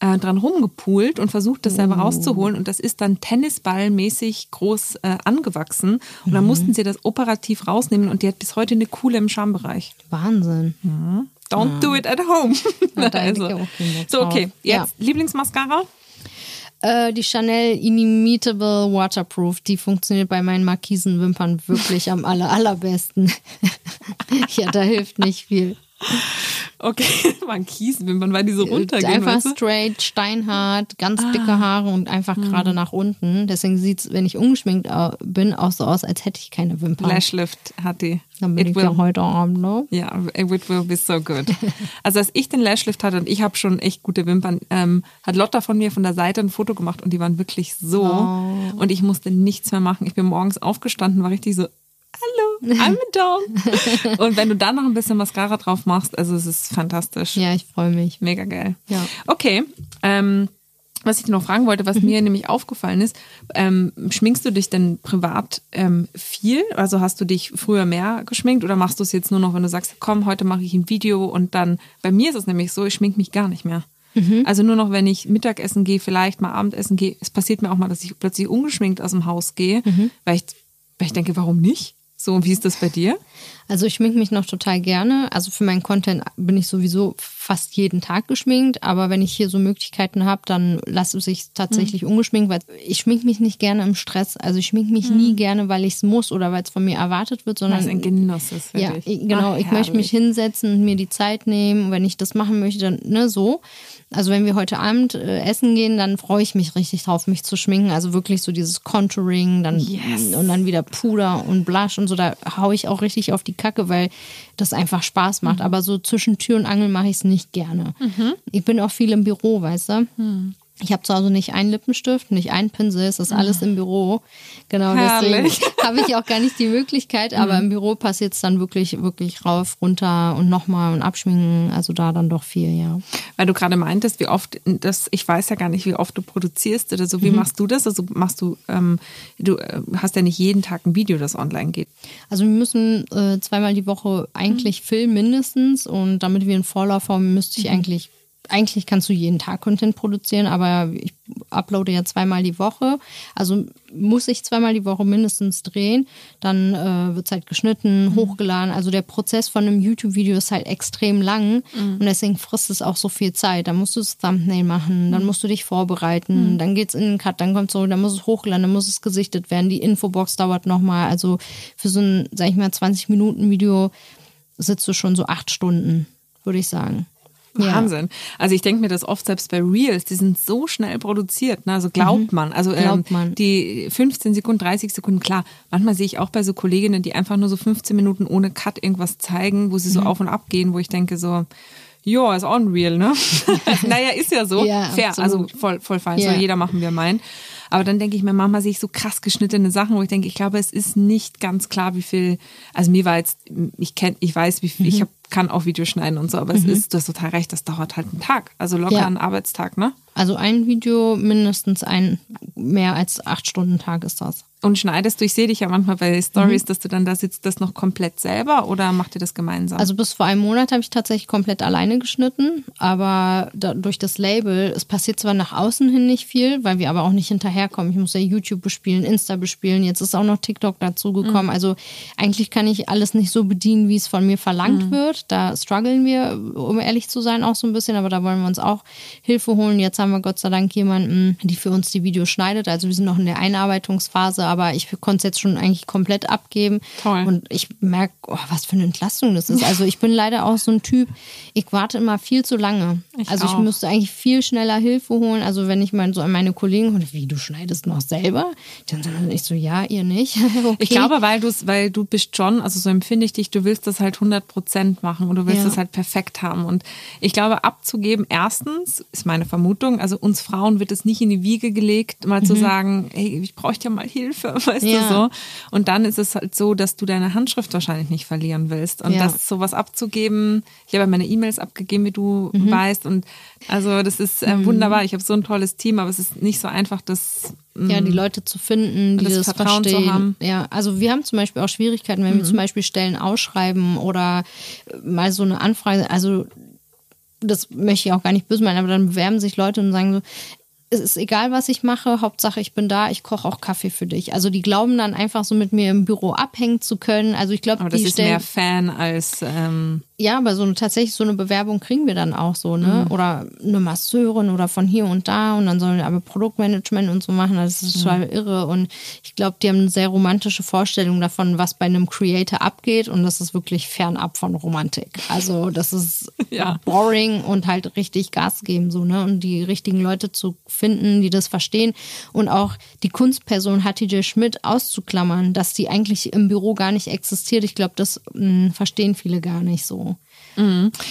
äh, dran rumgepult und versucht, das selber oh. rauszuholen und das ist dann Tennisballmäßig groß äh, angewachsen und mhm. dann mussten sie das operativ rausnehmen und die hat bis heute eine Coole im Schambereich. Wahnsinn. Ja. Don't ja. do it at home. Ja, also. So, okay. Jetzt Lieblingsmascara? Äh, die Chanel Inimitable Waterproof, die funktioniert bei meinen markisen Wimpern wirklich am aller, allerbesten. ja, da hilft nicht viel. Okay, Markisenwimpern, weil die so äh, runtergehen. Einfach weißt du? straight, steinhart, ganz ah. dicke Haare und einfach mhm. gerade nach unten. Deswegen sieht es, wenn ich ungeschminkt bin, auch so aus, als hätte ich keine Wimpern. Lashlift hat die. Dann bin it ich will, ja heute Abend, ne? Ja, it will be so good. also als ich den Lashlift hatte und ich habe schon echt gute Wimpern, ähm, hat Lotta von mir von der Seite ein Foto gemacht und die waren wirklich so. Oh. Und ich musste nichts mehr machen. Ich bin morgens aufgestanden, war richtig so, hallo, I'm a dog. Und wenn du dann noch ein bisschen Mascara drauf machst, also es ist fantastisch. Ja, ich freue mich. Mega geil. Ja. Okay. Ähm, was ich noch fragen wollte, was mhm. mir nämlich aufgefallen ist, ähm, schminkst du dich denn privat ähm, viel? Also hast du dich früher mehr geschminkt oder machst du es jetzt nur noch, wenn du sagst, komm, heute mache ich ein Video und dann, bei mir ist es nämlich so, ich schmink mich gar nicht mehr. Mhm. Also nur noch, wenn ich Mittagessen gehe, vielleicht mal Abendessen gehe, es passiert mir auch mal, dass ich plötzlich ungeschminkt aus dem Haus gehe, mhm. weil, ich, weil ich denke, warum nicht? So, wie ist das bei dir? Also ich schminke mich noch total gerne. Also für meinen Content bin ich sowieso fast jeden Tag geschminkt, aber wenn ich hier so Möglichkeiten habe, dann lasse ich es tatsächlich mhm. ungeschminkt, weil ich schminke mich nicht gerne im Stress. Also ich schminke mich mhm. nie gerne, weil ich es muss oder weil es von mir erwartet wird, sondern weil es ein Genuss ist für ja, dich. genau. Ach, ich möchte mich hinsetzen und mir die Zeit nehmen. Und wenn ich das machen möchte, dann ne so. Also wenn wir heute Abend äh, essen gehen, dann freue ich mich richtig drauf, mich zu schminken. Also wirklich so dieses Contouring, dann yes. und dann wieder Puder und Blush und so. Da haue ich auch richtig auf die Kacke, weil das einfach Spaß macht. Mhm. Aber so zwischen Tür und Angel mache ich es nicht gerne. Mhm. Ich bin auch viel im Büro, weißt du. Mhm. Ich habe zu Hause nicht einen Lippenstift, nicht einen Pinsel, es ist alles im Büro. Genau, Herrlich. deswegen habe ich auch gar nicht die Möglichkeit, aber mhm. im Büro passiert es dann wirklich, wirklich rauf, runter und nochmal und abschminken. Also da dann doch viel, ja. Weil du gerade meintest, wie oft, das, ich weiß ja gar nicht, wie oft du produzierst oder so. Wie mhm. machst du das? Also machst du, ähm, du äh, hast ja nicht jeden Tag ein Video, das online geht. Also wir müssen äh, zweimal die Woche eigentlich mhm. filmen mindestens und damit wir einen Vorlauf haben, müsste ich mhm. eigentlich eigentlich kannst du jeden Tag Content produzieren, aber ich uploade ja zweimal die Woche. Also muss ich zweimal die Woche mindestens drehen. Dann äh, wird es halt geschnitten, mhm. hochgeladen. Also der Prozess von einem YouTube-Video ist halt extrem lang mhm. und deswegen frisst es auch so viel Zeit. Dann musst du das Thumbnail machen, dann mhm. musst du dich vorbereiten, mhm. dann geht's in den Cut, dann kommt so, dann muss es hochladen, dann muss es gesichtet werden. Die Infobox dauert nochmal. Also für so ein, sag ich mal, 20 Minuten Video sitzt du schon so acht Stunden, würde ich sagen. Wahnsinn. Ja. Also ich denke mir das oft selbst bei Reels, die sind so schnell produziert, ne? also glaubt mhm. man. Also glaubt ähm, man. die 15 Sekunden, 30 Sekunden, klar, manchmal sehe ich auch bei so Kolleginnen, die einfach nur so 15 Minuten ohne Cut irgendwas zeigen, wo sie so mhm. auf und ab gehen, wo ich denke so, ja, ist unreal, ne? naja, ist ja so. Ja, Fair, also absolut. also voll, voll fein. Ja. Soll jeder machen, wie er meint. Aber dann denke ich mir, manchmal sehe ich so krass geschnittene Sachen, wo ich denke, ich glaube, es ist nicht ganz klar, wie viel, also mir war jetzt, ich kenne, ich weiß, wie viel, mhm. ich hab, kann auch Videos schneiden und so, aber mhm. es ist, du hast total recht, das dauert halt einen Tag. Also locker ja. einen Arbeitstag, ne? Also ein Video mindestens ein, mehr als acht Stunden Tag ist das. Und schneidest du, ich sehe dich ja manchmal bei Stories, mhm. dass du dann da sitzt, das noch komplett selber oder macht ihr das gemeinsam? Also bis vor einem Monat habe ich tatsächlich komplett alleine geschnitten, aber da, durch das Label, es passiert zwar nach außen hin nicht viel, weil wir aber auch nicht hinterherkommen. Ich muss ja YouTube bespielen, Insta bespielen, jetzt ist auch noch TikTok dazugekommen. Mhm. Also eigentlich kann ich alles nicht so bedienen, wie es von mir verlangt mhm. wird. Da strugglen wir, um ehrlich zu sein, auch so ein bisschen, aber da wollen wir uns auch Hilfe holen. Jetzt haben wir Gott sei Dank jemanden, die für uns die Videos schneidet. Also wir sind noch in der Einarbeitungsphase, aber ich konnte es jetzt schon eigentlich komplett abgeben. Toll. Und ich merke, oh, was für eine Entlastung das ist. Also ich bin leider auch so ein Typ, ich warte immer viel zu lange. Ich also ich auch. müsste eigentlich viel schneller Hilfe holen. Also wenn ich mal so an meine Kollegen und wie du schneidest noch selber, dann sage ich so, ja, ihr nicht. okay. Ich glaube, weil du weil du bist schon, also so empfinde ich dich, du willst das halt 100 Prozent machen und du willst Ja. das halt perfekt haben. Und ich glaube, abzugeben, erstens, ist meine Vermutung, also uns Frauen wird es nicht in die Wiege gelegt, mal zu sagen, hey, ich bräuchte ja mal Hilfe, weißt Mhm. Ja. du so. Und dann ist es halt so, dass du deine Handschrift wahrscheinlich nicht verlieren willst. Und Ja. das sowas abzugeben, ich habe ja meine E-Mails abgegeben, wie du Mhm. weißt. Und also das ist äh, wunderbar. Ich habe so ein tolles Team, aber es ist nicht so einfach, das ja, die Leute zu finden, die das das, Vertrauen zu verstehen. haben. Ja, also wir haben zum Beispiel auch Schwierigkeiten, wenn wir zum Beispiel Stellen ausschreiben oder mal so eine Anfrage, also das möchte ich auch gar nicht böse meinen, aber dann bewerben sich Leute und sagen so, es ist egal, was ich mache, Hauptsache ich bin da, ich koche auch Kaffee für dich. Also die glauben dann einfach so mit mir im Büro abhängen zu können. Also ich glaube, Aber das die ist stellen mehr Fan als ähm, ja, aber so eine, tatsächlich so eine Bewerbung kriegen wir dann auch so, ne? Oder eine Masseurin oder von hier und da und dann sollen wir aber Produktmanagement und so machen. Das ist total irre. Und ich glaube, die haben eine sehr romantische Vorstellung davon, was bei einem Creator abgeht. Und das ist wirklich fernab von Romantik. Also das ist Ja. boring und halt richtig Gas geben, so, ne? Und die richtigen Leute zu finden, die das verstehen. Und auch die Kunstperson Hatice Schmidt auszuklammern, dass die eigentlich im Büro gar nicht existiert. Ich glaube, das mh, verstehen viele gar nicht so.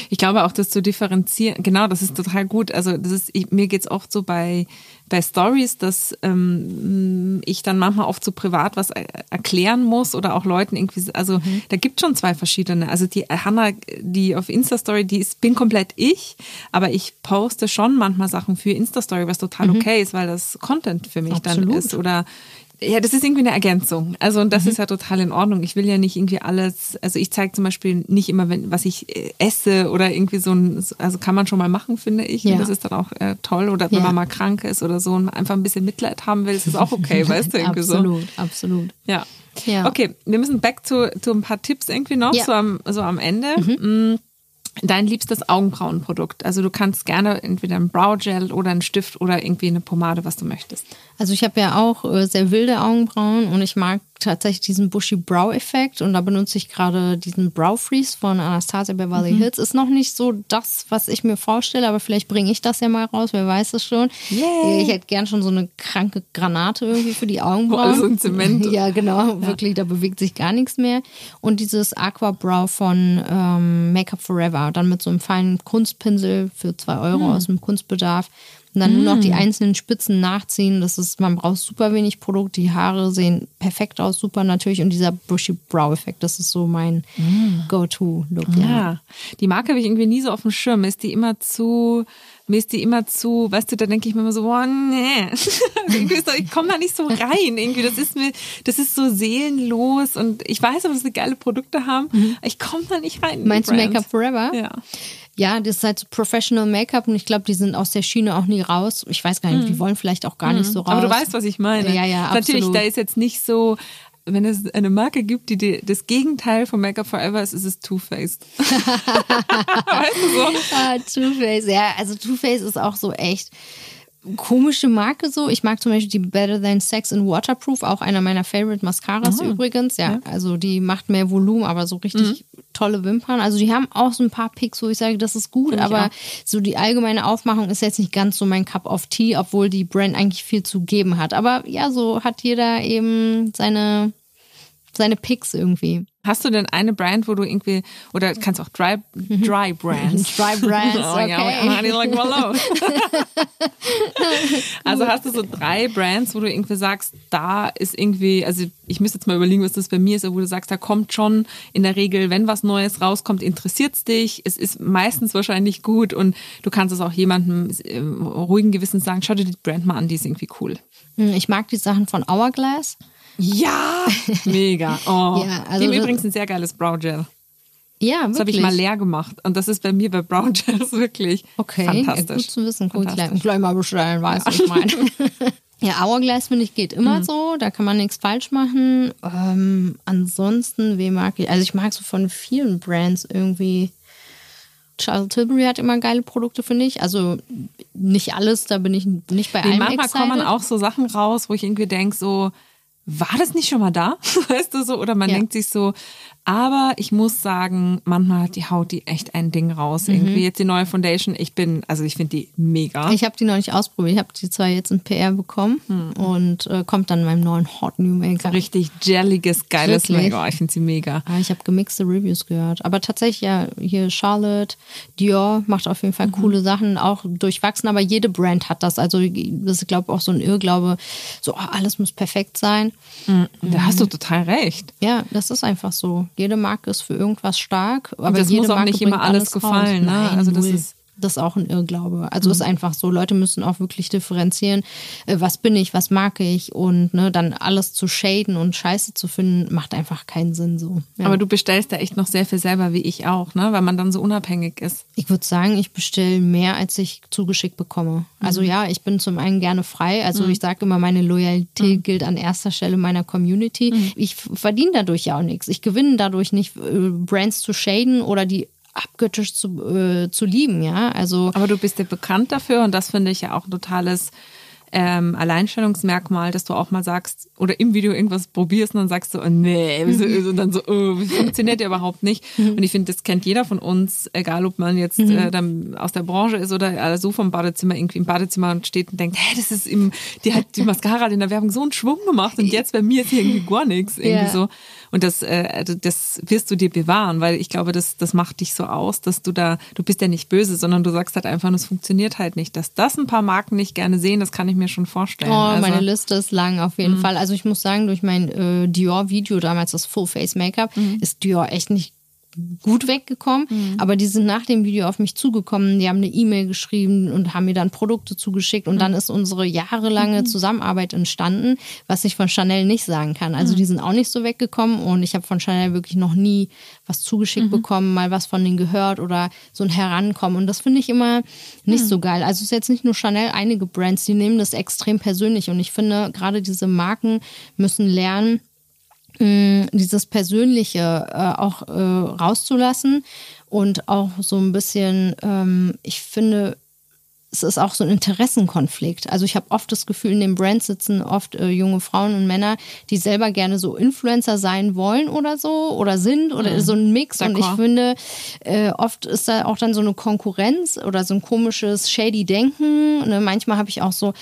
Ich glaube auch, das zu differenzieren, genau, das ist total gut. Also das ist, ich, mir geht's oft so bei, bei Stories, dass ähm, ich dann manchmal oft so privat was er- erklären muss oder auch Leuten irgendwie, also da gibt schon zwei verschiedene. Also die Hannah, die auf Insta-Story, die ist, bin komplett ich, aber ich poste schon manchmal Sachen für Insta-Story, was total okay ist, weil das Content für mich dann Absolut. ist. Oder ja, das ist irgendwie eine Ergänzung. Also und Mhm. das ist ja total in Ordnung. Ich will ja nicht irgendwie alles, also ich zeige zum Beispiel nicht immer, wenn, was ich äh, esse oder irgendwie so ein, also kann man schon mal machen, finde ich. Ja. Und das ist dann auch äh, toll. Oder wenn Ja. man mal krank ist oder so und einfach ein bisschen Mitleid haben will, ist das auch okay, weißt du, irgendwie so. absolut, absolut. Ja. Ja. Okay, wir müssen back zu, zu ein paar Tipps irgendwie noch, Ja. Mhm. so, am, so am Ende. Mm, Dein liebstes Augenbrauenprodukt. Also du kannst gerne entweder ein Browgel oder einen Stift oder irgendwie eine Pomade, was du möchtest. Also ich habe ja auch äh, sehr wilde Augenbrauen und ich mag tatsächlich diesen Bushy Brow Effekt und da benutze ich gerade diesen Brow Freeze von Anastasia Beverly Hills. Ist noch nicht so das, was ich mir vorstelle, aber vielleicht bringe ich das ja mal raus, wer weiß es schon. Yay. Ich hätte gern schon so eine kranke Granate irgendwie für die Augenbrauen. alles so in Zement- Ja, genau, wirklich, da bewegt sich gar nichts mehr. Und dieses Aqua Brow von ähm, Make Up Forever, dann mit so einem feinen Kunstpinsel für zwei Euro aus dem Kunstbedarf. Und dann nur noch die einzelnen Spitzen nachziehen. Das ist, man braucht super wenig Produkt. Die Haare sehen perfekt aus, super natürlich. Und dieser Bushy Brow Effekt, das ist so mein Go-To-Look. Ja. Ja, die Marke habe ich irgendwie nie so auf dem Schirm. Mir ist die immer zu, mir ist die immer zu, weißt du, da denke ich mir immer so, boah, nee. Ich komme da nicht so rein. Irgendwie, das ist mir, das ist so seelenlos und ich weiß, dass sie geile Produkte haben. aber Ich komme da nicht rein. Meinst du Brands. Make Up Forever? Ja. Ja, das ist halt so Professional Make-up und ich glaube, die sind aus der Schiene auch nie raus. Ich weiß gar nicht, die wollen vielleicht auch gar nicht so raus. Mhm. Aber du weißt, was ich meine. Ja, ja, Natürlich, absolut. da ist jetzt nicht so, wenn es eine Marke gibt, die, die das Gegenteil von Make Up Forever ist, ist es Too Faced. weißt du so? Ah, Too Faced, ja, also Too Faced ist auch so echt komische Marke so. Ich mag zum Beispiel die Better Than Sex in Waterproof, auch einer meiner Favorite Mascaras übrigens. Ja, also die macht mehr Volumen, aber so richtig tolle Wimpern. Also die haben auch so ein paar Picks, wo ich sage, das ist gut, Find ich aber so die allgemeine Aufmachung ist jetzt nicht ganz so mein Cup of Tea, obwohl die Brand eigentlich viel zu geben hat. Aber ja, so hat jeder eben seine, seine Picks irgendwie. Hast du denn eine Brand, wo du irgendwie, oder kannst auch Dry, Dry Brands. Dry Brands, oh, ja, okay. honey, like, well, also hast du so drei Brands, wo du irgendwie sagst, da ist irgendwie, also ich müsste jetzt mal überlegen, was das bei mir ist, aber wo du sagst, da kommt schon in der Regel, wenn was Neues rauskommt, interessiert's dich. Es ist meistens wahrscheinlich gut und du kannst es auch jemandem äh, ruhigen Gewissens sagen, schau dir die Brand mal an, die ist irgendwie cool. Hm, Ich mag die Sachen von Hourglass. Ja, mega. Oh. Ja, also das- übrigens ein sehr geiles Brow Gel. Ja, Das habe ich wirklich. mal leer gemacht. Und das ist bei mir bei Brown Gels wirklich Okay, ja, fantastisch. gut zu wissen. Guck, gleich, gleich mal bestellen, weißt du, was ich meine. ja, Hourglass, finde ich, geht immer Mhm. so. Da kann man nichts falsch machen. Ähm, ansonsten, wen mag ich? Also ich mag so von vielen Brands irgendwie. Charles Tilbury hat immer geile Produkte, finde ich. Also nicht alles, da bin ich nicht bei Nee, allem manchmal excited. kommen auch so Sachen raus, wo ich irgendwie denke, so, war das nicht schon mal da? Weißt du so? Oder man Ja. denkt sich so, aber ich muss sagen, manchmal hat die Haut die echt ein Ding raus. Irgendwie jetzt die neue Foundation, ich bin, also ich finde die mega. Ich habe die noch nicht ausprobiert. Ich habe die zwar jetzt in PR bekommen und äh, kommt dann in meinem neuen Hot New Maker. Richtig jelliges, geiles Wirklich? Make. Oh, ich finde sie mega. Ah, Ich habe gemixte Reviews gehört. Aber tatsächlich, ja, hier Charlotte, Dior macht auf jeden Fall coole Sachen, auch durchwachsen, aber jede Brand hat das. Also, das ist, glaube ich, auch so ein Irrglaube, so oh, alles muss perfekt sein. Da hast du total recht. Ja, das ist einfach so. Jede Marke ist für irgendwas stark, aber das jede muss auch Marke nicht immer alles gefallen, ne? Nein, Also das null. ist- das ist auch ein Irrglaube. Also ist einfach so. Leute müssen auch wirklich differenzieren, äh, was bin ich, was mag ich und ne, dann alles zu shaden und Scheiße zu finden, macht einfach keinen Sinn so. Ja. Aber du bestellst da echt noch sehr viel selber, wie ich auch, ne? Weil man dann so unabhängig ist. Ich würde sagen, ich bestelle mehr, als ich zugeschickt bekomme. Also Mhm. ja, ich bin zum einen gerne frei. Also ich sage immer, meine Loyalität Mhm. gilt an erster Stelle meiner Community. Ich f- verdiene dadurch ja auch nichts. Ich gewinne dadurch nicht, äh, Brands zu shaden oder die abgöttisch zu, äh, zu lieben, ja. Also Aber du bist ja bekannt dafür und das finde ich ja auch ein totales ähm, Alleinstellungsmerkmal, dass du auch mal sagst oder im Video irgendwas probierst und dann sagst du, oh, nee, wieso, und dann so, oh, das funktioniert ja überhaupt nicht. Und ich finde, das kennt jeder von uns, egal ob man jetzt äh, dann aus der Branche ist oder äh, so vom Badezimmer irgendwie im Badezimmer und steht und denkt, hä, das ist im, die hat die Mascara in der Werbung so einen Schwung gemacht und jetzt bei mir ist hier irgendwie gar nichts. Irgendwie Ja. so. Und das, äh, also das wirst du dir bewahren, weil ich glaube, das, das macht dich so aus, dass du da, du bist ja nicht böse, sondern du sagst halt einfach, es funktioniert halt nicht. Dass das ein paar Marken nicht gerne sehen, das kann ich mir schon vorstellen. Oh, also, meine Liste ist lang auf jeden Fall. Also ich muss sagen, durch mein äh, Dior-Video damals, das Full Face Make-up, ist Dior echt nicht gut weggekommen. Aber die sind nach dem Video auf mich zugekommen, die haben eine E-Mail geschrieben und haben mir dann Produkte zugeschickt und dann ist unsere jahrelange Zusammenarbeit entstanden, was ich von Chanel nicht sagen kann. Also die sind auch nicht so weggekommen und ich habe von Chanel wirklich noch nie was zugeschickt bekommen, mal was von denen gehört oder so ein Herankommen. Und das finde ich immer nicht so geil. Also es ist jetzt nicht nur Chanel, einige Brands, die nehmen das extrem persönlich und ich finde, gerade diese Marken müssen lernen, mh, dieses Persönliche äh, auch äh, rauszulassen und auch so ein bisschen, ähm, ich finde, es ist auch so ein Interessenkonflikt. Also ich habe oft das Gefühl, in den Brands sitzen oft äh, junge Frauen und Männer, die selber gerne so Influencer sein wollen oder so oder sind oder so ein Mix. Und ich finde, äh, oft ist da auch dann so eine Konkurrenz oder so ein komisches shady Denken. Ne? Manchmal habe ich auch so,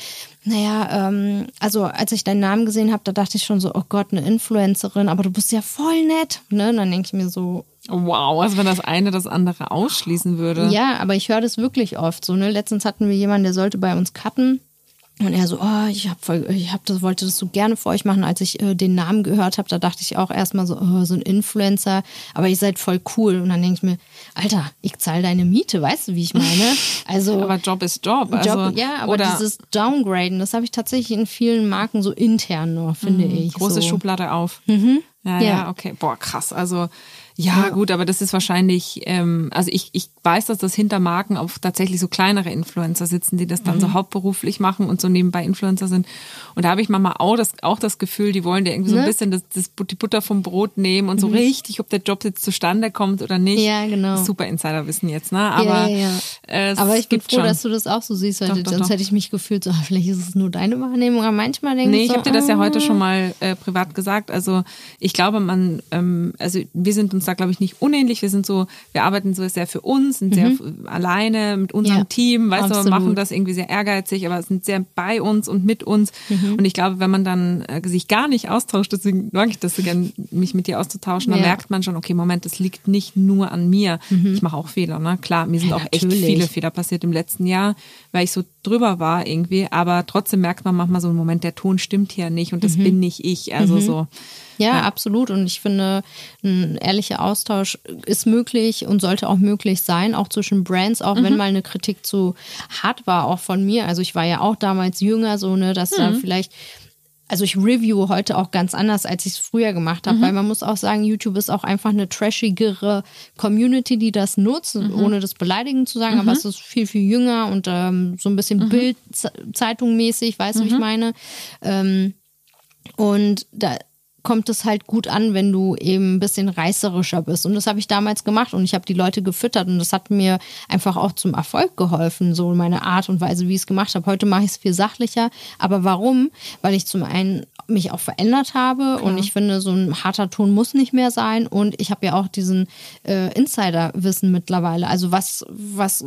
naja, ähm, also als ich deinen Namen gesehen habe, da dachte ich schon so, oh Gott, eine Influencerin, aber du bist ja voll nett. Ne? Und dann denke ich mir so, wow, also wenn das eine das andere ausschließen würde. ja, aber ich höre das wirklich oft so. Ne? Letztens hatten wir jemanden, der sollte bei uns cutten. Und er so, oh, ich hab voll, ich hab das, wollte das so gerne für euch machen. Als ich äh, den Namen gehört habe, da dachte ich auch erstmal so, oh, so ein Influencer, aber ihr seid voll cool. Und dann denke ich mir, Alter, ich zahle deine Miete, weißt du, wie ich meine? Also Aber Job ist Job. Also, Job, ja, aber oder dieses Downgraden, das habe ich tatsächlich in vielen Marken so intern noch, finde ich. Mhm. große so. Schublade auf. Ja, ja, Ja. okay. Boah, krass. Also ja, gut, aber das ist wahrscheinlich, ähm, also ich, ich weiß, dass das hinter Marken auch tatsächlich so kleinere Influencer sitzen, die das dann Mhm. so hauptberuflich machen und so nebenbei Influencer sind. Und da habe ich manchmal auch das, auch das Gefühl, die wollen dir irgendwie so ein Ne? Mhm. bisschen das, das, die Butter vom Brot nehmen und so richtig, ob der Job jetzt zustande kommt oder nicht. Ja, genau. Super Insiderwissen jetzt, ne? Aber, ja, ja, ja. äh, aber ich bin froh, schon. dass du das auch so siehst, weil Doch, doch, sonst doch. hätte ich mich gefühlt, so, vielleicht ist es nur deine Wahrnehmung, aber manchmal denke Nee, ich ich so, habe dir das ja heute ah. schon mal äh, privat gesagt. Also ich glaube, man, ähm, also wir sind uns da, glaube ich, nicht unähnlich. Wir sind so, wir arbeiten so sehr für uns, sind sehr f- alleine mit unserem Mhm. Ja, Team, weißt du, absolut. machen das irgendwie sehr ehrgeizig, aber sind sehr bei uns und mit uns. Mhm. Und ich glaube, wenn man dann äh, sich gar nicht austauscht, deswegen mag ich das so gern, mich mit dir auszutauschen, dann Ja. merkt man schon, okay, Moment, das liegt nicht nur an mir. Ich mache auch Fehler, ne? Klar, mir sind Mhm. Ja, auch echt viele Fehler passiert im letzten Jahr, weil ich so drüber war irgendwie, aber trotzdem merkt man manchmal so einen Moment, der Ton stimmt hier nicht und das Mhm. bin nicht ich. Also so. Ja, absolut. Und ich finde, ein ehrlicher Austausch ist möglich und sollte auch möglich sein, auch zwischen Brands, auch Mhm. wenn mal eine Kritik zu hart war, auch von mir. Also ich war ja auch damals jünger, so, ne, dass da Mhm. vielleicht. Also ich review heute auch ganz anders, als ich es früher gemacht Mhm. habe, weil man muss auch sagen, YouTube ist auch einfach eine trashigere Community, die das nutzt, Mhm. ohne das beleidigend zu sagen, aber es ist viel, viel jünger und ähm, so ein bisschen Mhm. Bild-Zeitung mäßig, weißt du, wie ich meine? Ähm, und da, kommt es halt gut an, wenn du eben ein bisschen reißerischer bist. Und das habe ich damals gemacht und ich habe die Leute gefüttert und das hat mir einfach auch zum Erfolg geholfen, so meine Art und Weise, wie ich es gemacht habe. Heute mache ich es viel sachlicher. Aber warum? Weil ich zum einen mich auch verändert habe Klar. und ich finde, so ein harter Ton muss nicht mehr sein und ich habe ja auch diesen äh, Insider-Wissen mittlerweile. Also was, was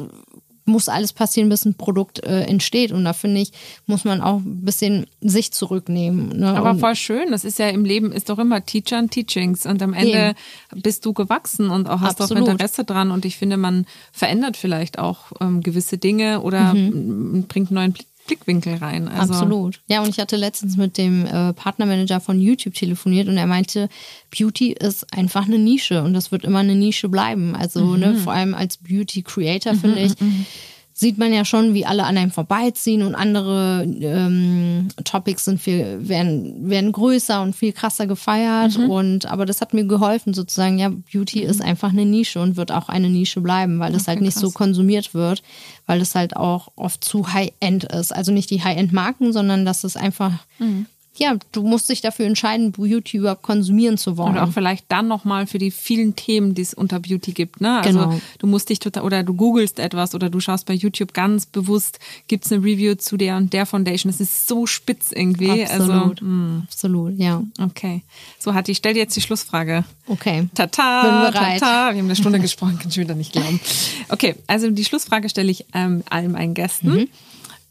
muss alles passieren, bis ein Produkt äh, entsteht. Und da finde ich, muss man auch ein bisschen sich zurücknehmen. Ne? Aber und voll schön. Das ist ja im Leben ist doch immer Teacher and Teachings. Und am Ende eben. bist du gewachsen und auch hast Absolut. auch Interesse dran. Und ich finde, man verändert vielleicht auch ähm, gewisse Dinge oder mhm. bringt einen neuen Blickwinkel rein. Also Absolut. Ja, und ich hatte letztens mit dem äh, Partnermanager von YouTube telefoniert und er meinte, Beauty ist einfach eine Nische und das wird immer eine Nische bleiben. Also, ne, mhm. ne, vor allem als Beauty Creator, finde mhm, ich. Mhm sieht man ja schon, wie alle an einem vorbeiziehen und andere ähm, Topics sind viel, werden, werden größer und viel krasser gefeiert. Mhm. Und aber das hat mir geholfen, sozusagen, ja, Beauty mhm. ist einfach eine Nische und wird auch eine Nische bleiben, weil es halt nicht krass. so konsumiert wird, weil es halt auch oft zu High-End ist. Also nicht die High-End-Marken, sondern dass es einfach mhm ja, du musst dich dafür entscheiden, Beauty überhaupt konsumieren zu wollen. Und auch vielleicht dann nochmal für die vielen Themen, die es unter Beauty gibt. Ne? Also genau. du musst dich total, oder du googelst etwas oder du schaust bei YouTube ganz bewusst, gibt es eine Review zu der und der Foundation. Das ist so spitz irgendwie. Also, Absolut. Also, mh. Absolut, ja. Okay. So, Hatti, ich stell dir jetzt die Schlussfrage. Okay. Tata, Bin bereit. tata. Wir haben eine Stunde gesprochen, kann ich wieder nicht glauben. Okay, also die Schlussfrage stelle ich ähm, allen meinen Gästen. Mhm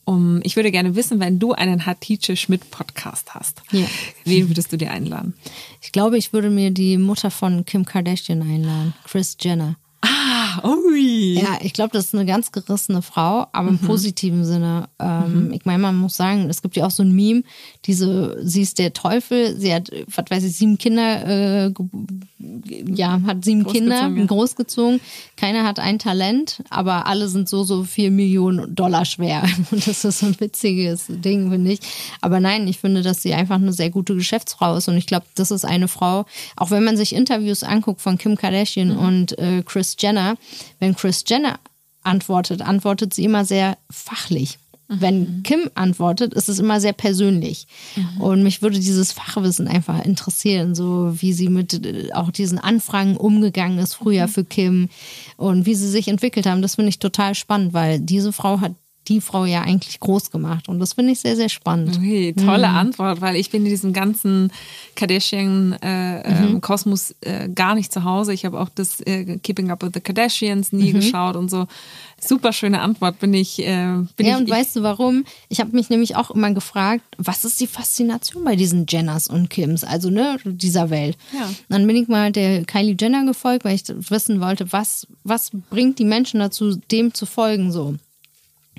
um, ich würde gerne wissen, wenn du einen Hatice Schmidt Podcast hast, ja. wen würdest du dir einladen? Ich glaube, ich würde mir die Mutter von Kim Kardashian einladen, Chris Jenner. Ah, ui. Ja, ich glaube, das ist eine ganz gerissene Frau, aber im mhm. positiven Sinne. Ähm, mhm. Ich meine, man muss sagen, es gibt ja auch so ein Meme, diese, sie ist der Teufel, sie hat, was weiß ich, sieben Kinder, äh, ja, hat sieben Kinder großgezogen. Keiner hat ein Talent, aber alle sind so, so vier Millionen Dollar schwer. Und das ist so ein witziges Ding, finde ich. Aber nein, ich finde, dass sie einfach eine sehr gute Geschäftsfrau ist. Und ich glaube, das ist eine Frau, auch wenn man sich Interviews anguckt von Kim Kardashian mhm. und äh, Chris Jenner, wenn Chris Jenner antwortet, antwortet sie immer sehr fachlich. Wenn mhm. Kim antwortet, ist es immer sehr persönlich. Mhm. Und mich würde dieses Fachwissen einfach interessieren, so wie sie mit äh, auch diesen Anfragen umgegangen ist früher mhm. für Kim und wie sie sich entwickelt haben. Das finde ich total spannend, weil diese Frau hat die Frau ja eigentlich groß gemacht. Und das finde ich sehr, sehr spannend. Okay, tolle mhm. Antwort, weil ich bin in diesem ganzen Kardashian-Kosmos äh, mhm. äh, gar nicht zu Hause. Ich habe auch das äh, Keeping Up with the Kardashians nie mhm. geschaut und so. Super schöne Antwort, bin ich. Äh, bin ja, ich, und weißt du warum? Ich habe mich nämlich auch immer gefragt, was ist die Faszination bei diesen Jenners und Kims, also ne, dieser Welt. Ja. Dann bin ich mal der Kylie Jenner gefolgt, weil ich wissen wollte, was, was bringt die Menschen dazu, dem zu folgen so.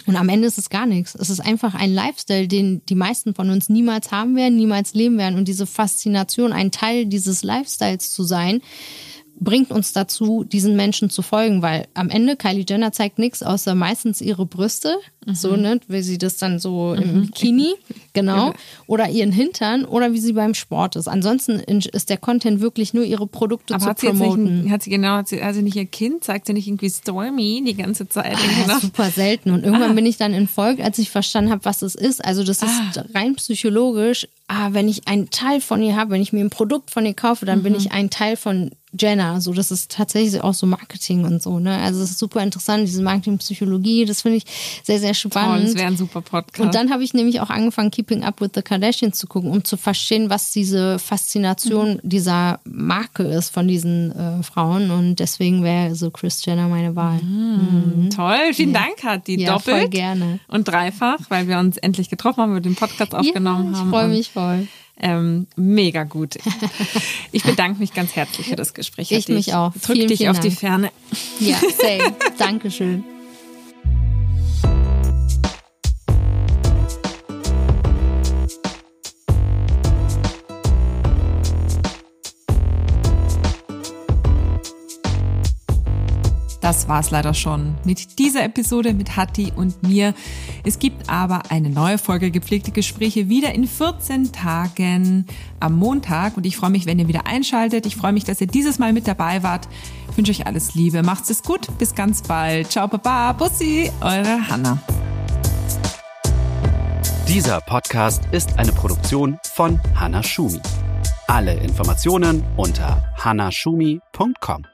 Und am Ende ist es gar nichts. Es ist einfach ein Lifestyle, den die meisten von uns niemals haben werden, niemals leben werden. Und diese Faszination, ein Teil dieses Lifestyles zu sein, bringt uns dazu, diesen Menschen zu folgen, weil am Ende Kylie Jenner zeigt nichts außer meistens ihre Brüste, mhm. so ne, wie sie das dann so mhm. im Bikini, genau, oder ihren Hintern oder wie sie beim Sport ist. Ansonsten ist der Content wirklich nur ihre Produkte Aber zu hat promoten. Nicht, hat sie genau, hat sie also nicht ihr Kind, zeigt sie nicht irgendwie Stormy die ganze Zeit? Ah, genau. Super selten. Und irgendwann ah. bin ich dann entfolgt, als ich verstanden habe, was es ist. Also das ist ah. rein psychologisch. Ah, wenn ich einen Teil von ihr habe, wenn ich mir ein Produkt von ihr kaufe, dann mhm. bin ich ein Teil von Jenner. So, das ist tatsächlich auch so Marketing und so, ne? Also es ist super interessant, diese Marketingpsychologie, das finde ich sehr, sehr spannend. Toll, das wäre ein super Podcast. Und dann habe ich nämlich auch angefangen, Keeping Up with the Kardashians zu gucken, um zu verstehen, was diese Faszination mhm. dieser Marke ist von diesen äh, Frauen. Und deswegen wäre so Chris Jenner meine Wahl. Mhm. Mhm. Toll, vielen ja. Dank, hat die ja, doppelt voll gerne. und dreifach, weil wir uns endlich getroffen haben, wir den Podcast aufgenommen ja, haben. Ich freue mich voll. Ähm, mega gut. Ich bedanke mich ganz herzlich für das Gespräch. Ich mich auch. Drück vielen, dich vielen auf Dank. die Ferne. Ja, same. Dankeschön. Das war's leider schon mit dieser Episode mit Hatti und mir. Es gibt aber eine neue Folge gepflegte Gespräche wieder in 14 Tagen am Montag und ich freue mich, wenn ihr wieder einschaltet. Ich freue mich, dass ihr dieses Mal mit dabei wart. Ich wünsche euch alles Liebe. Macht's es gut. Bis ganz bald. Ciao, Baba. Bussi. Eure Hanna. Dieser Podcast ist eine Produktion von Hanna Schumi. Alle Informationen unter hanashumi.com.